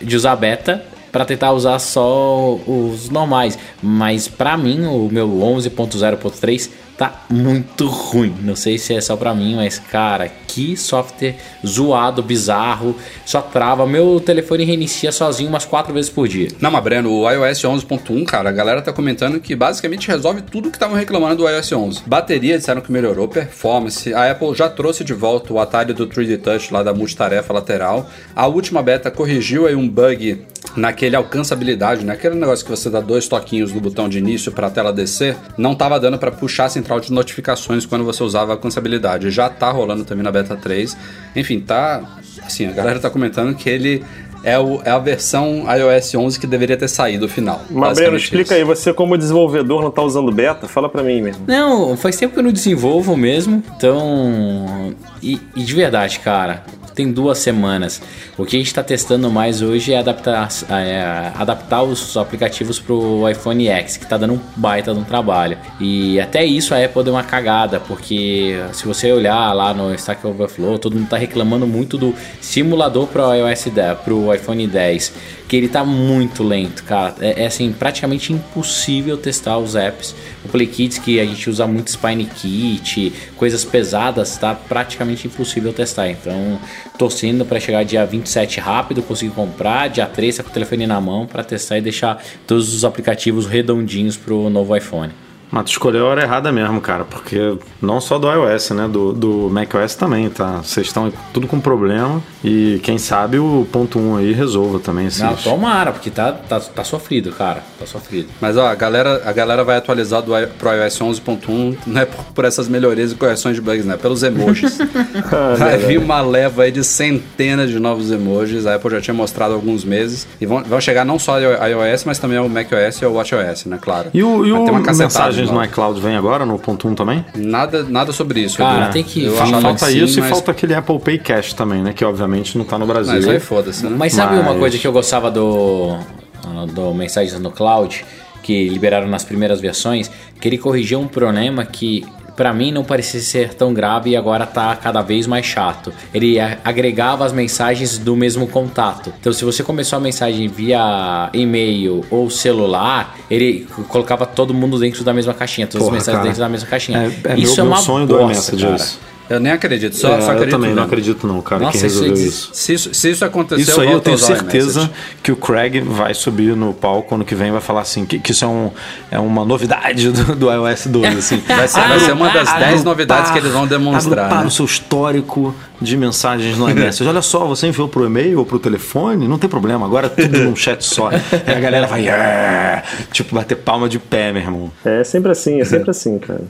de usar beta para tentar usar só os normais. Mas pra mim, o meu 11.0.3 tá muito ruim. Não sei se é só pra mim, mas cara, que software zoado, bizarro, só trava. Meu telefone reinicia sozinho umas quatro vezes por dia. Não, mas Breno, o iOS 11.1, cara, a galera tá comentando que basicamente resolve tudo que estavam reclamando do iOS 11. Bateria, disseram que melhorou, performance. A Apple já trouxe de volta o atalho do 3D Touch lá da multitarefa lateral. A última beta corrigiu aí um bug naquele alcançabilidade, né? Aquele negócio que você dá dois toquinhos no botão de início para a tela descer, não tava dando para puxar a central de notificações quando você usava a alcançabilidade. Já tá rolando também na beta 3. Enfim, tá assim, a galera tá comentando que ele é, o, é a versão iOS 11 que deveria ter saído o final. Mas, Breno, Basicamente explica isso. aí, você como desenvolvedor não tá usando beta? Fala pra mim mesmo. Não, faz tempo que eu não desenvolvo mesmo, então. E, e de verdade, cara, tem duas semanas. O que a gente está testando mais hoje é adaptar, é, adaptar os aplicativos pro iPhone X, que tá dando um baita de um trabalho. E até isso a Apple deu uma cagada, porque se você olhar lá no Stack Overflow, todo mundo tá reclamando muito do simulador pro iOS 10, pro iPhone 10. que ele tá muito lento, cara. É, é, assim, praticamente impossível testar os apps. O Play Kits, que a gente usa muito Spine Kit, coisas pesadas, tá praticamente impossível testar. Então, torcendo para chegar dia 27 rápido, conseguir comprar, dia 3 tá com o telefone na mão para testar e deixar todos os aplicativos redondinhos pro novo iPhone. Mas tu escolheu a hora errada mesmo, cara, porque não só do iOS, né? Do, do macOS também, tá? Vocês estão tudo com problema e quem sabe o ponto 1 aí resolva também esses... Não, tomara, porque tá, tá, tá sofrido, cara. Tá sofrido. Mas ó, a galera, a galera vai atualizar do, pro iOS 11.1 não é por, por essas melhorias e correções de bugs, né? Pelos emojis. vai vir uma leva aí de centenas de novos emojis. A Apple já tinha mostrado há alguns meses. E vão, vão chegar não só ao iOS, mas também ao macOS e ao WatchOS, né? Claro. E o, e o uma cacetada mensagens no iCloud vem agora, no ponto 1 também? Nada, nada sobre isso. Cara, Edu. tem que- Eu falta- que sim, isso mas... e falta aquele Apple Pay Cash também, né? Que obviamente não tá no Brasil. Mas aí foda-se, né? Mas sabe uma Mas- coisa que eu gostava do, do Mensagens no Cloud, que liberaram nas primeiras versões, que ele corrigiu um problema que pra mim não parecia ser tão grave e agora tá cada vez mais chato. Ele agregava as mensagens do mesmo contato. Então se você começou a mensagem via e-mail ou celular, ele colocava todo mundo dentro da mesma caixinha, todas Porra, as mensagens cara. dentro da mesma caixinha. É, é isso meu, é uma meu sonho do bosta, iMessage cara. isso. Eu nem acredito, só, É, só eu acredito também não acredito não, cara, Nossa, que isso resolveu existe. isso. Se isso, se isso acontecer, Isso aí eu tenho o certeza que o Craig vai subir no palco ano que vem e vai falar assim, que, que isso é, um, é uma novidade do, do iOS 12, assim. Vai ser, vai ser uma das 10 novidades que eles vão demonstrar. Agrupar né? o seu histórico de mensagens no iMessage. Olha só, você enviou pro e-mail ou pro telefone, não tem problema, agora é tudo num chat só. E a galera vai, "Yeah!" tipo, bater palma de pé, meu irmão. É sempre assim, é sempre assim, cara.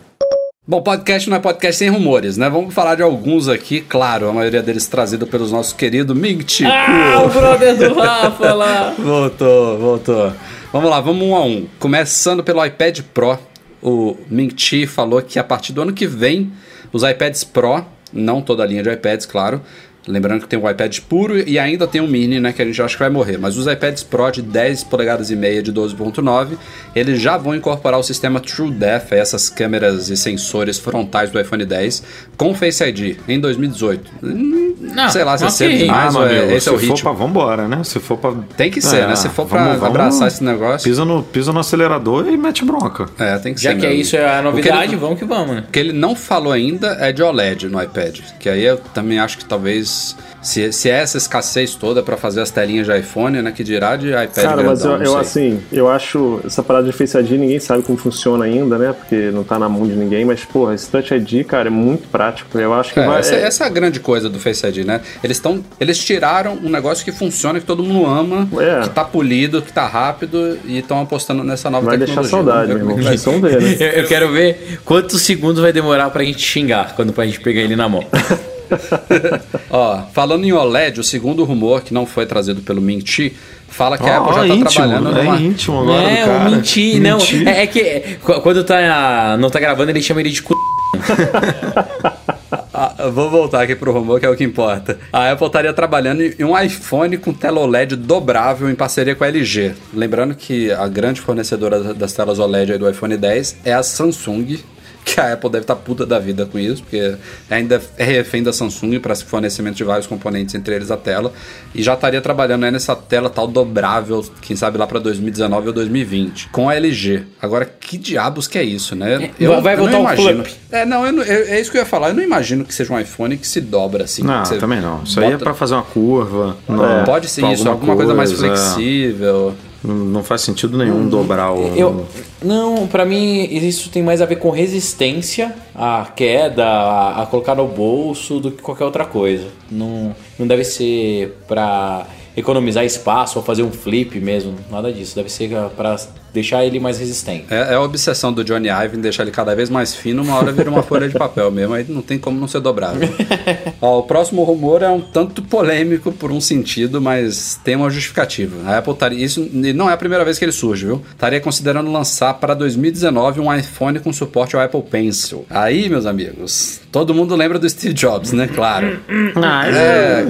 Bom, podcast não é podcast sem rumores, né? Vamos falar de alguns aqui, claro, a maioria deles trazido pelos nossos queridos Mig Chico. Ah, o brother do Rafa lá! Voltou, voltou. Vamos lá, vamos um a um. Começando pelo iPad Pro. O Ming Chi falou que a partir do ano que vem, os iPads Pro, não toda a linha de iPads, claro. Lembrando que tem o iPad puro e ainda tem o mini, né? Que a gente acha que vai morrer. Mas os iPads Pro de 10 polegadas e meia de 12.9, eles já vão incorporar o sistema TrueDepth, essas câmeras e sensores frontais do iPhone 10, com Face ID em 2018. Hum, Não, Sei lá se é cedo demais ah, é, esse é o se for ritmo. pra, vambora, né? Se for pra... Tem que ser, É, né? Se for pra vamos- vamos- abraçar esse negócio. Pisa no, pisa no acelerador e mete bronca. É, tem que Já ser. que é mesmo. isso, é a novidade, que ele- vamos que vamos, né? O que ele não falou ainda é de OLED no iPad. Que aí eu também acho que talvez. Se, se é essa escassez toda pra fazer as telinhas de iPhone, né? Que dirá de iPad Cara, mas eu, grandão, eu assim, eu acho essa parada de Face ID, ninguém sabe como funciona ainda, né? Porque não tá na mão de ninguém, mas, porra, esse Touch ID, cara, é muito prático. Eu acho que É, vai. essa, é- essa é a grande coisa do Face ID, né? Eles estão. Eles tiraram um negócio que funciona, que todo mundo ama, É. que tá polido, que tá rápido, e estão apostando nessa nova vai deixar tecnologia. saudade, meu Vamos ver irmão. vai ver, né? Eu, eu quero ver quantos segundos vai demorar pra gente xingar quando a gente pegar ele na mão. Ó, falando em OLED, o segundo rumor que não foi trazido pelo Chi fala que a Ó, Apple já tá íntimo, trabalhando é numa. íntimo agora do é, cara. o mentir, não. É, é que é, qu- quando tá, não tá gravando, ele chama ele de cu. Ah, vou voltar aqui pro rumor, que é o que importa. A Apple estaria trabalhando em um iPhone com tela OLED dobrável em parceria com a LG. Lembrando que a grande fornecedora das telas OLED aí do iPhone 10 é a Samsung. Que a Apple deve estar puta da vida com isso, porque ainda é refém da Samsung para fornecimento de vários componentes, entre eles a tela. E já estaria trabalhando aí nessa tela tal dobrável, quem sabe lá para 2019 ou 2020, com a LG. Agora, que diabos que é isso, né? vai- vai não voltar o imagino. flip. É, não, eu não- eu- é isso que eu ia falar. Eu não imagino que seja um iPhone que se dobra assim. Não, também não. Isso aí é bota- pra fazer uma curva. não- Pode ser isso, alguma coisa, mais coisa, é. flexível. Não, não faz sentido nenhum dobrar o. Eu, não, pra mim isso tem mais a ver com resistência à queda, a, a colocar no bolso do que qualquer outra coisa. Não, não deve ser pra economizar espaço ou fazer um flip mesmo, nada disso. Deve ser pra deixar ele mais resistente. É, é a obsessão do Johnny Ive em deixar ele cada vez mais fino, uma hora vira uma folha de papel mesmo, aí não tem como não ser dobrável. Ó, o próximo rumor é um tanto polêmico por um sentido, mas tem uma justificativa. A Apple estaria. Isso e não é a primeira vez que ele surge, viu? Estaria considerando lançar para 2019 um iPhone com suporte ao Apple Pencil. Aí, meus amigos, todo mundo lembra do Steve Jobs, né? Claro. É,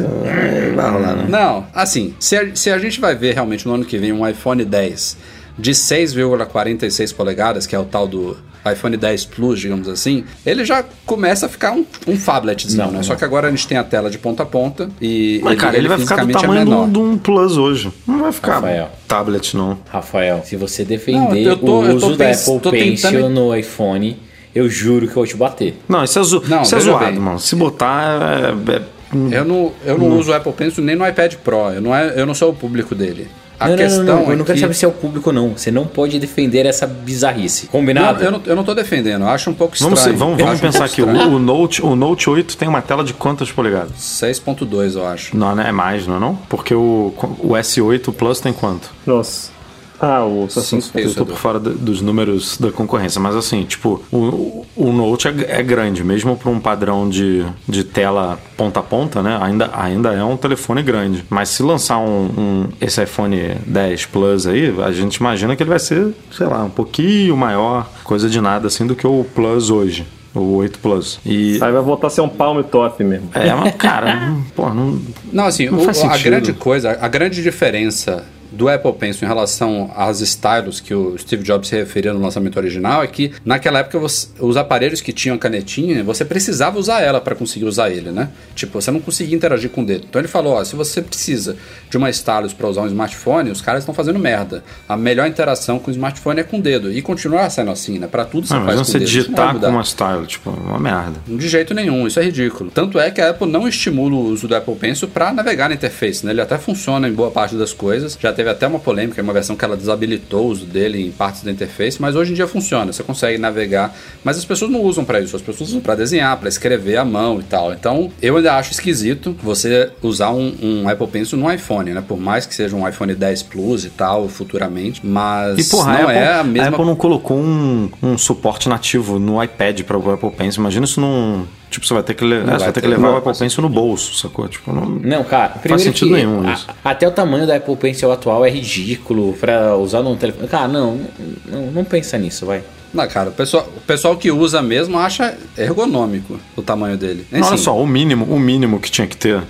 Vai rolar, né? Não, assim, se a, se a gente vai ver realmente no ano que vem um iPhone 10 de 6,46 polegadas, que é o tal do iPhone 10 Plus, digamos assim, ele já começa a ficar um, um phabletzinho, Não, né? não. Só que agora a gente tem a tela de ponta a ponta e Mas, cara, ele, vai ficar do fisicamente é tamanho de menor. um, de um Plus hoje. Não vai ficar Rafael. tablet, não. Rafael, se você Não, defender eu tô- o eu tô uso da pens- Apple tô Pencil tentando- no iPhone, eu juro que eu vou te bater. Não, isso é, zo... Não, isso é zoado, bem. mano. Se botar. É, é- Eu não, eu não uso o Apple Pencil nem no iPad Pro, eu não, é, eu não sou o público dele. A não, não, questão não, não, eu é não quero que... saber se é o público ou não. Você não pode defender essa bizarrice. Combinado? Não, eu, não, eu não tô defendendo, eu acho um pouco estranho. Vamos, ser- vamos, Eu vamos um pensar pouco aqui. O, o Note, o Note 8 tem uma tela de quantas polegadas? 6.2, eu acho. Não, não é mais, não é não? Porque o, o S8 Plus tem quanto? Nossa. Ah, o Sim, Eu isso, tô por fora do- dos números da concorrência, mas assim, tipo, o, o Note é, é grande, mesmo para um padrão de, de tela ponta a ponta, né? Ainda, ainda é um telefone grande. Mas se lançar um, um- esse iPhone 10 Plus aí, a gente imagina que ele vai ser, sei lá, um pouquinho maior, coisa de nada assim, do que o Plus hoje. O 8 Plus. E. Aí vai voltar a ser um palm top mesmo. É, mas, cara, pô, não. Não, assim, Não o- faz a grande coisa, a grande diferença do Apple Pencil em relação às stylos que o Steve Jobs se referia no lançamento original é que naquela época você- os aparelhos que tinham canetinha, você precisava usar ela para conseguir usar ele, né? Tipo, você não conseguia interagir com o dedo. Então ele falou, ó, se você precisa de uma stylus para usar um smartphone, os caras estão fazendo merda. A melhor interação com o smartphone é com o dedo e continuar sendo assim, né? Para tudo você Não, faz mas com você o dedo. digitar com uma style, tipo, uma merda. De jeito nenhum, isso é ridículo. Tanto é que a Apple não estimula o uso do Apple Pencil para navegar na interface, né? Ele até funciona em boa parte das coisas. Já teve até uma polêmica, uma versão que ela desabilitou o uso dele em partes da interface, mas hoje em dia funciona. Você consegue navegar, mas as pessoas não usam para isso. As pessoas usam para desenhar, para escrever à mão e tal. Então, eu ainda acho esquisito você usar um, um Apple Pencil no iPhone, né? Por mais que seja um iPhone 10 Plus e tal, futuramente, mas E porra, não a, Apple, é a mesma Apple não colocou um, um suporte nativo no iPad para o Apple Pencil. Imagina isso num. Tipo, você vai ter que, le- é, você vai vai ter que levar Não, o Apple Pencil no bolso, sacou? Tipo, não. Não, cara, primeiro sentido que nenhum a- isso. até o tamanho da Apple Pencil atual é ridículo pra usar num telefone. Cara, não, não, não pensa nisso, vai. Não, cara, o pessoal, o pessoal que usa mesmo acha ergonômico o tamanho dele. Não, olha Assim, só, o mínimo, o mínimo que tinha que ter,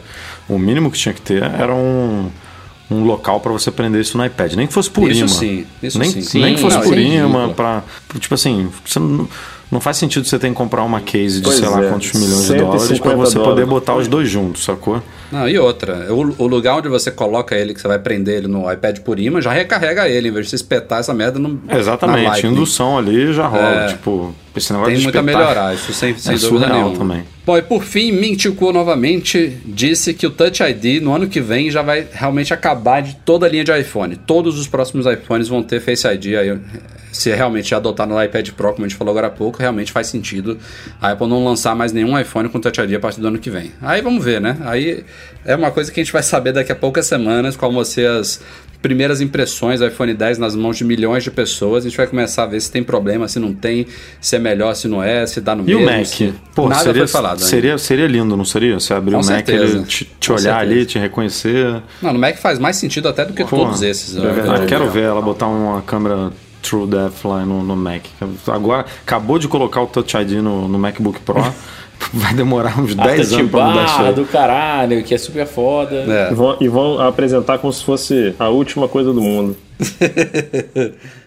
o mínimo que tinha que ter era um, um local para você prender isso no iPad, nem que fosse por Isso imã. sim, isso nem, sim. nem que fosse não, por é imã, para tipo assim, você não, não faz sentido você ter que comprar uma case de Pois sei lá é, quantos milhões de dólares para 150 você poder dólares. botar os dois juntos, sacou? Não, e outra, o, o lugar onde você coloca ele, que você vai prender ele no iPad por imã, já recarrega ele, em vez de você espetar essa merda no, Exatamente, indução ali já rola, É. tipo, esse negócio Tem muito a melhorar, isso sem, sem É dúvida surreal nenhuma. também. Bom, e por fim, Mintico novamente disse que o Touch ID no ano que vem já vai realmente acabar de toda a linha de iPhone. Todos os próximos iPhones vão ter Face ID. Aí, se realmente adotar no iPad Pro, como a gente falou agora há pouco, realmente faz sentido a Apple não lançar mais nenhum iPhone com Touch ID a partir do ano que vem. Aí vamos ver, né? Aí é uma coisa que a gente vai saber daqui a poucas semanas, qual vão ser as primeiras impressões do iPhone 10 nas mãos de milhões de pessoas. A gente vai começar a ver se tem problema, se não tem, se é melhor, se não é, se dá no E mesmo. o Mac? se- Pô, Nada seria, foi falado ainda. seria, seria lindo, não seria? Você abrir o Mac, ele te, te olhar certeza. ali, te reconhecer. Não, no Mac faz mais sentido até do que Pô, todos esses. é né? verdade. Ah, quero ver ela botar uma câmera True Depth lá no, no Mac. Agora, acabou de colocar o Touch ID no, no MacBook Pro. Vai demorar uns 10 anos pra mudar isso aí. do caralho, que é super foda. É. E vão, e vão apresentar como se fosse a última coisa do mundo.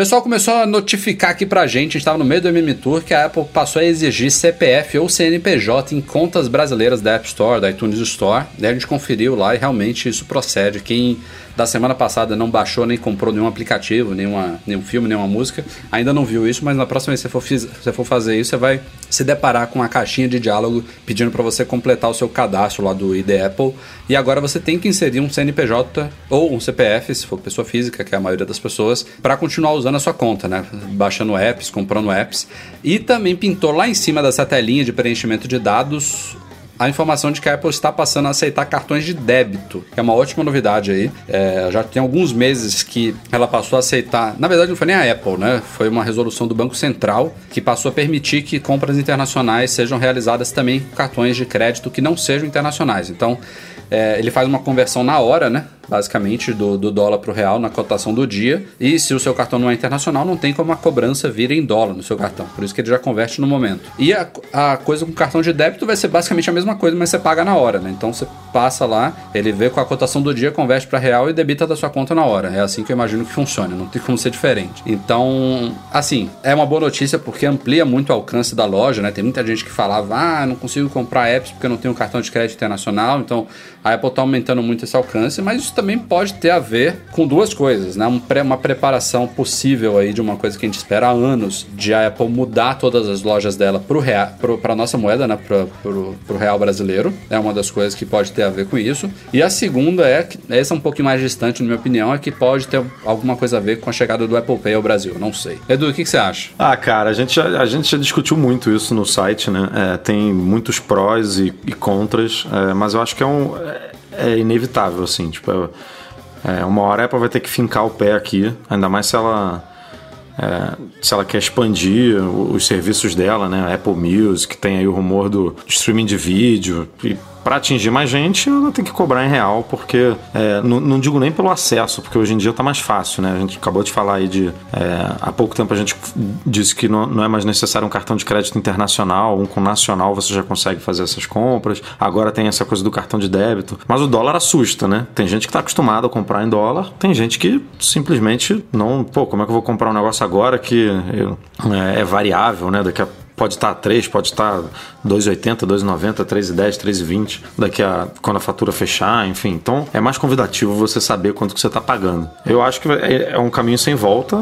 Pessoal começou a notificar aqui pra gente, a gente estava no meio do MM Tour, que a Apple passou a exigir CPF ou CNPJ em contas brasileiras da App Store, da iTunes Store. E a gente conferiu lá e realmente isso procede. Quem da semana passada não baixou nem comprou nenhum aplicativo, nenhuma, nenhum filme, nenhuma música, ainda não viu isso, mas na próxima vez que você for, você for fazer isso, você vai se deparar com a caixinha de diálogo pedindo para você completar o seu cadastro lá do ID Apple. E agora você tem que inserir um CNPJ ou um CPF, se for pessoa física, que é a maioria das pessoas, para continuar usando a sua conta, né? Baixando apps, comprando apps. E também pintou lá em cima dessa telinha de preenchimento de dados a informação de que a Apple está passando a aceitar cartões de débito, que é uma ótima novidade aí. É, já tem alguns meses que ela passou a aceitar. Na verdade, não foi nem a Apple, né? Foi uma resolução do Banco Central que passou a permitir que compras internacionais sejam realizadas também com cartões de crédito que não sejam internacionais. Então, é, ele faz uma conversão na hora, né? Basicamente, do, do dólar para o real na cotação do dia. E se o seu cartão não é internacional, não tem como a cobrança vir em dólar no seu cartão. Por isso que ele já converte no momento. E a, a coisa com cartão de débito vai ser basicamente a mesma coisa, mas você paga na hora, né? Então você passa lá, ele vê com a cotação do dia, converte para real e debita da sua conta na hora. É assim que eu imagino que funciona, não tem como ser diferente. Então, assim, é uma boa notícia porque amplia muito o alcance da loja, né? Tem muita gente que falava, ah, não consigo comprar apps porque eu não tenho cartão de crédito internacional, então a Apple está aumentando muito esse alcance, mas isso também pode ter a ver com duas coisas, né? uma preparação possível aí de uma coisa que a gente espera há anos, de a Apple mudar todas as lojas dela para a nossa moeda, né? Para o real brasileiro. É uma das coisas que pode ter a ver com isso. E a segunda é, essa é um pouquinho mais distante, na minha opinião, é que pode ter alguma coisa a ver com a chegada do Apple Pay ao Brasil. Não sei. Edu, o que, que você acha? Ah, cara, a gente já, a gente já discutiu muito isso no site, né? É, tem muitos prós e, e contras, é, mas eu acho que é um é inevitável, assim. Tipo, é, uma hora a Apple vai ter que fincar o pé aqui, ainda mais se ela. É, se ela quer expandir os serviços dela, né? Apple Music, tem aí o rumor do streaming de vídeo, e para atingir mais gente, ela tem que cobrar em real, porque é, não, não, digo nem pelo acesso, porque hoje em dia tá mais fácil, né? A gente acabou de falar aí de. É, há pouco tempo a gente disse que não, não, é mais necessário um cartão de crédito internacional, um com nacional você já consegue fazer essas compras. Agora tem essa coisa do cartão de débito. Mas o dólar assusta, né? Tem gente que tá acostumado a comprar em dólar, tem gente que simplesmente não. Pô, como é que eu vou comprar um negócio agora que eu, é, é variável, né? Daqui a pode estar 3, pode estar 2,80, 2,90, 3,10, 3,20 daqui a quando a fatura fechar, enfim. Então é mais convidativo você saber quanto que você está pagando. Eu acho que é, é, um caminho sem volta.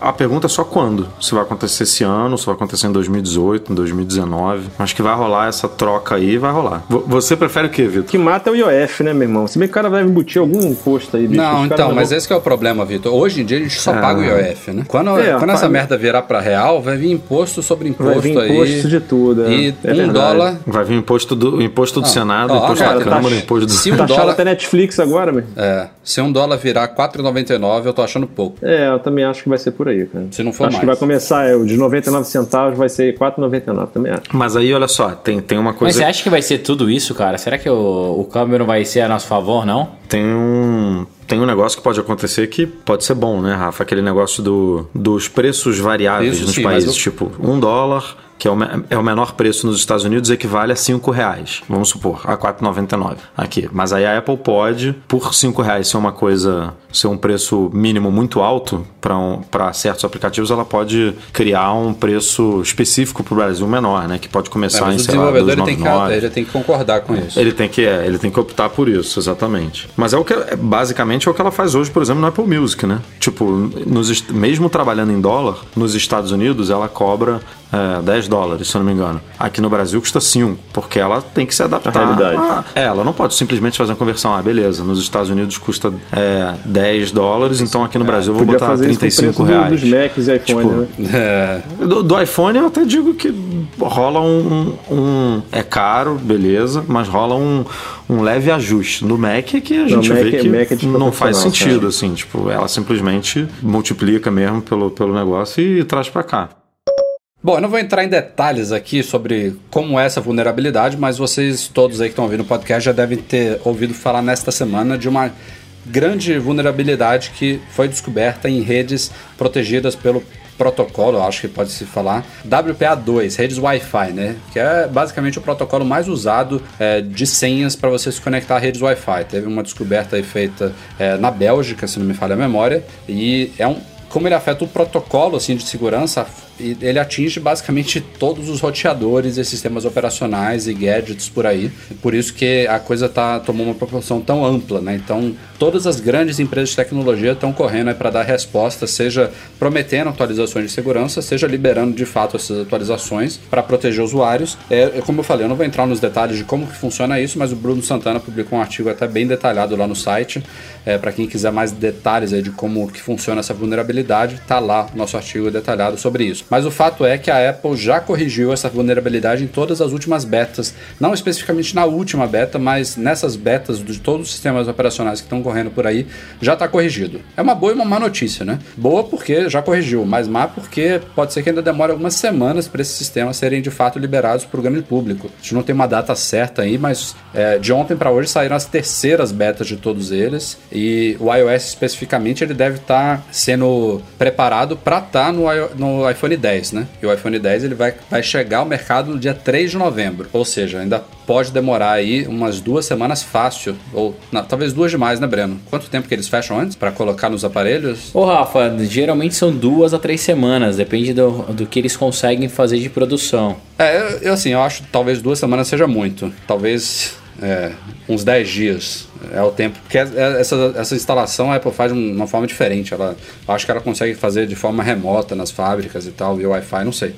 A pergunta é só quando. Se vai acontecer esse ano, se vai acontecer em 2018, em 2019. Acho que vai rolar essa troca aí, vai rolar. Você prefere o que, Vitor? Que mata é o IOF, né, meu irmão? Se bem que o cara vai embutir algum imposto aí. Bicho. Não, então, mas esse é o problema, Vitor. Hoje em dia a gente só é. paga o IOF, né? Quando, é, quando essa merda virar para real, vai vir imposto sobre imposto imposto de tudo. É. E é um verdade. dólar. Vai vir imposto do, imposto do ah, Senado, ó, imposto cara, da Câmara, tá, imposto do. Se um tá dólar até Netflix agora, meu. É. Se um dólar virar 4,99, eu tô achando pouco. É, eu também acho que vai ser por aí, cara. Se não for acho mais. que vai começar, é, de 99 centavos vai ser 4,99 também acho. Mas aí, olha só, tem, tem uma coisa. Mas você acha que vai ser tudo isso, cara? Será que o, o câmbio não vai ser a nosso favor, não? Tem um tem um negócio que pode acontecer que pode ser bom, né, Rafa? Aquele negócio do, dos preços variáveis Isso, nos sim, países, eu... tipo um dólar que é o, é o menor preço nos Estados Unidos, equivale a 5 reais, vamos supor, a 4,99 aqui. Mas aí a Apple pode, por 5 reais ser uma coisa, ser um preço mínimo muito alto para um, certos aplicativos, ela pode criar um preço específico para o Brasil menor, né? Que pode começar em, sei lá, 299. Ele tem que concordar com isso. Ele tem que, é, ele tem que optar por isso, exatamente. Mas é o que, é, basicamente, é o que ela faz hoje, por exemplo, no Apple Music, né? Tipo, nos, mesmo trabalhando em dólar, nos Estados Unidos, ela cobra é, 10 dólares, se eu não me engano. Aqui no Brasil custa 5, porque ela tem que se adaptar. A realidade. A, é, ela não pode simplesmente fazer uma conversão. Ah, beleza, nos Estados Unidos custa é, 10 dólares, então aqui no é, Brasil eu vou botar 35 reais. dos Macs e iPhone, tipo, né? é, do, do, iPhone eu até digo que rola um, um, É caro, beleza, mas rola um, um leve ajuste. No Mac é que a gente Mac, vê é que não faz sentido, assim. Tipo, ela simplesmente multiplica mesmo pelo, pelo negócio e traz para cá. Bom, eu não vou entrar em detalhes aqui sobre como é essa vulnerabilidade, mas vocês todos aí que estão ouvindo o podcast já devem ter ouvido falar nesta semana de uma grande vulnerabilidade que foi descoberta em redes protegidas pelo protocolo, acho que pode se falar, WPA2, redes Wi-Fi, né? Que é basicamente o protocolo mais usado é, de senhas para você se conectar a redes Wi-Fi. Teve uma descoberta aí feita é, na Bélgica, se não me falha a memória, e é um como ele afeta o protocolo assim de segurança, ele atinge basicamente todos os roteadores e sistemas operacionais e gadgets por aí. Por isso que a coisa tá tomou uma proporção tão ampla, né? Então, todas as grandes empresas de tecnologia estão correndo para dar resposta, seja prometendo atualizações de segurança, seja liberando de fato essas atualizações para proteger usuários. É, é, como eu falei, eu não vou entrar nos detalhes de como que funciona isso, mas o Bruno Santana publicou um artigo até bem detalhado lá no site. É, para quem quiser mais detalhes aí de como que funciona essa vulnerabilidade, tá lá nosso artigo detalhado sobre isso. Mas o fato é que a Apple já corrigiu essa vulnerabilidade em todas as últimas betas, não especificamente na última beta, mas nessas betas de todos os sistemas operacionais que estão correndo por aí, já está corrigido. É uma boa e uma má notícia, né? Boa porque já corrigiu, mas má porque pode ser que ainda demore algumas semanas para esses sistemas serem de fato liberados para o grande público. A gente não tem uma data certa aí, mas é, de ontem para hoje saíram as terceiras betas de todos eles E o iOS especificamente ele deve estar sendo preparado para estar no, i- no iPhone 10, né? E o iPhone 10 ele vai, vai chegar ao mercado no dia 3 de novembro. Ou seja, ainda pode demorar aí umas duas semanas fácil. Ou não, talvez duas demais, né, Breno? Quanto tempo que eles fecham antes para colocar nos aparelhos? Ô Rafa, geralmente são duas a três semanas, depende do, do que eles conseguem fazer de produção. É, eu, eu, assim, eu acho que talvez duas semanas seja muito. Talvez é, uns 10 dias é o tempo. Porque essa, essa instalação a Apple faz de uma forma diferente. Ela, acho que ela consegue fazer de forma remota nas fábricas e tal, via Wi-Fi, não sei.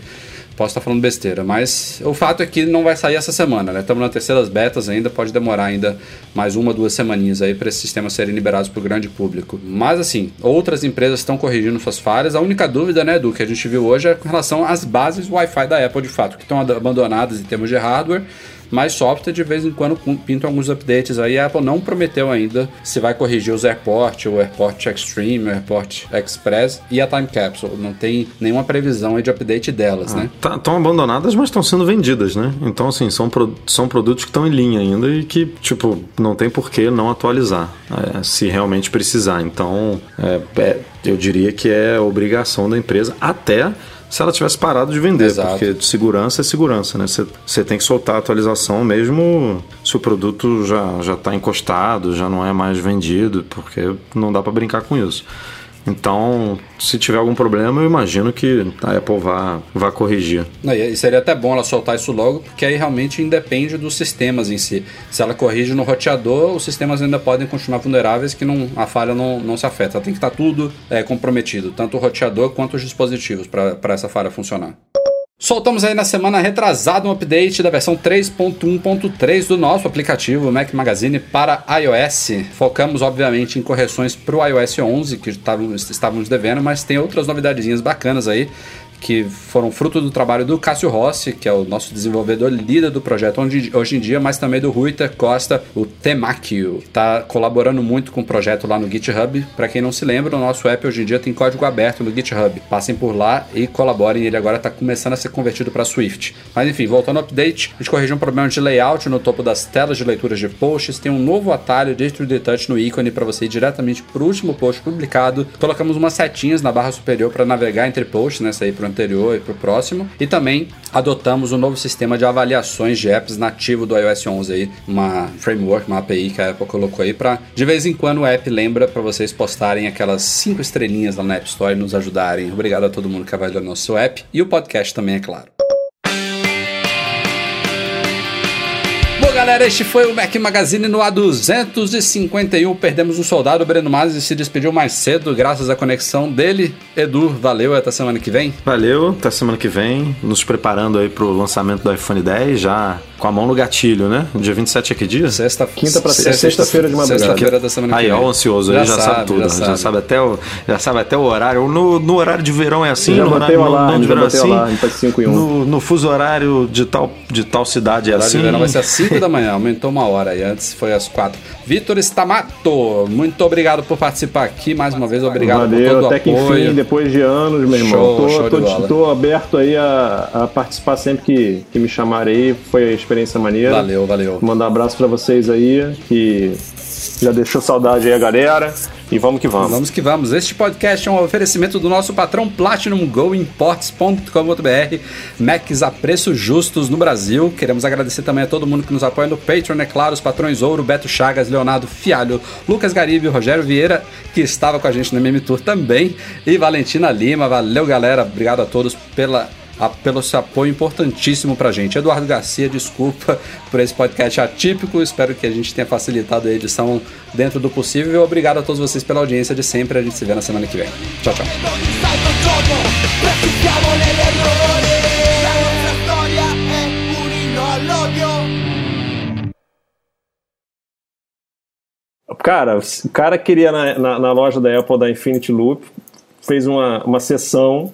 Posso estar falando besteira, mas o fato é que não vai sair essa semana, né? Estamos na terceira das betas ainda, pode demorar ainda mais uma, duas semaninhas aí para esses sistemas serem liberados para o grande público. Mas assim, outras empresas estão corrigindo suas falhas. A única dúvida, né, do que a gente viu hoje é com relação às bases Wi-Fi da Apple de fato, que estão abandonadas em termos de hardware mas software de vez em quando pintam alguns updates aí. A Apple não prometeu ainda se vai corrigir os AirPort, o AirPort Extreme, o AirPort Express e a Time Capsule. Não tem nenhuma previsão de update delas, né? Estão tá, abandonadas, mas estão sendo vendidas, né? Então, assim, são, pro, são produtos que estão em linha ainda e que, tipo, não tem por que não atualizar, é, se realmente precisar. Então, é, é, eu diria que é obrigação da empresa até se ela tivesse parado de vender, Exato. porque segurança é segurança, né? Você tem que soltar a atualização mesmo se o produto já já está encostado, já não é mais vendido, porque não dá para brincar com isso. Então, se tiver algum problema, eu imagino que a Apple vá, vá corrigir. E seria até bom ela soltar isso logo, porque aí realmente independe dos sistemas em si. Se ela corrige no roteador, os sistemas ainda podem continuar vulneráveis, que não, a falha não, não se afeta. Tem que estar tudo é, comprometido, tanto o roteador quanto os dispositivos, para essa falha funcionar. Soltamos aí na semana retrasada um update da versão 3.1.3 do nosso aplicativo Mac Magazine para iOS. Focamos, obviamente, em correções para o iOS 11, que estávamos, devendo, mas tem outras novidadezinhas bacanas aí que foram fruto do trabalho do Cássio Rossi, que é o nosso desenvolvedor líder do projeto hoje em dia, mas também do Ruiter Costa, o Temakio. Está colaborando muito com o projeto lá no GitHub. Para quem não se lembra, o nosso app hoje em dia tem código aberto no GitHub. Passem por lá e colaborem. Ele agora está começando a ser convertido para Swift. Mas enfim, voltando ao update, a gente corrigiu um problema de layout no topo das telas de leituras de posts. Tem um novo atalho de 3D Touch no ícone para você ir diretamente para o último post publicado. Colocamos umas setinhas na barra superior para navegar entre posts, né? Sair para anterior e para o próximo. E também adotamos um novo sistema de avaliações de apps nativo do iOS 11 aí, uma framework, uma API que a Apple colocou aí para de vez em quando o app lembra para vocês postarem aquelas cinco estrelinhas lá na App Store e nos ajudarem. Obrigado a todo mundo que avaliou nosso app e o podcast também, é claro. Galera, este foi o Mac Magazine no A251. Perdemos um soldado, o Breno Mazzi se despediu mais cedo, graças à conexão dele. Edu, valeu, até semana que vem. Valeu, até semana que vem. Nos preparando aí pro lançamento do iPhone 10, já com a mão no gatilho, né? Dia 27 é que dia? Sexta, Quinta pra sexta, sexta-feira de madrugada. Sexta-feira da semana que Aí, vem. ó, o ansioso, ele já, sabe, tudo, já sabe. sabe. até o, já sabe até o horário. No, no horário de verão é assim, Já no horário não- de já verão é assim. alarme pra 5 e 1. No, no fuso horário de tal, de tal cidade é Horário de assim. verão vai ser às 5 da manhã, aumentou uma hora e antes foi às 4. Vitor Stamato, muito obrigado por participar aqui, mais uma vez, obrigado por Valeu, todo o até que apoio. enfim, depois de anos, meu irmão. Show, tô, show tô, tô aberto aí a, a participar sempre que, que me chamarem aí. Foi a experiência maneira. Valeu, valeu. Mandar um abraço pra vocês aí, que já deixou saudade aí a galera. E vamos que vamos. Vamos que vamos. Este podcast é um oferecimento do nosso patrão Platinum Go Imports.com.br. Macs a preços justos no Brasil. Queremos agradecer também a todo mundo que nos apoia no Patreon, é claro, os patrões Ouro, Beto Chagas, Leonardo Fialho, Lucas Garibe, Rogério Vieira, que estava com a gente no MM Tour também, e Valentina Lima. Valeu, galera. Obrigado a todos pela a- pelo seu apoio importantíssimo pra gente. Eduardo Garcia, desculpa por esse podcast atípico. Espero que a gente tenha facilitado a edição dentro do possível. Obrigado a todos vocês pela audiência de sempre. A gente se vê na semana que vem. Tchau, tchau. Cara, o cara queria na, na, na loja da Apple da Infinity Loop, fez uma, uma sessão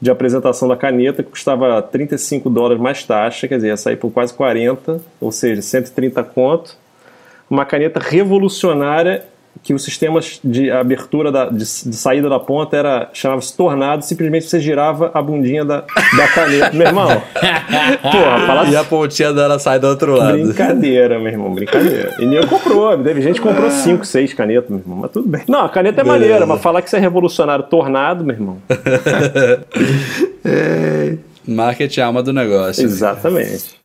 de apresentação da caneta que custava 35 dólares mais taxa, quer dizer, ia sair por quase 40, ou seja, 130 conto. Uma caneta revolucionária que o sistema de abertura da, de, de saída da ponta era chamava-se tornado, simplesmente você girava a bundinha da, da caneta. meu irmão, porra, fala E a pontinha dela sai do outro lado. Brincadeira, meu irmão, brincadeira. E nem comprou, teve gente que comprou 5, 6 canetas, meu irmão, mas tudo bem. Não, a caneta é Beleza. maneira, mas falar que você é revolucionário tornado, meu irmão. Marketing é alma do negócio. Exatamente.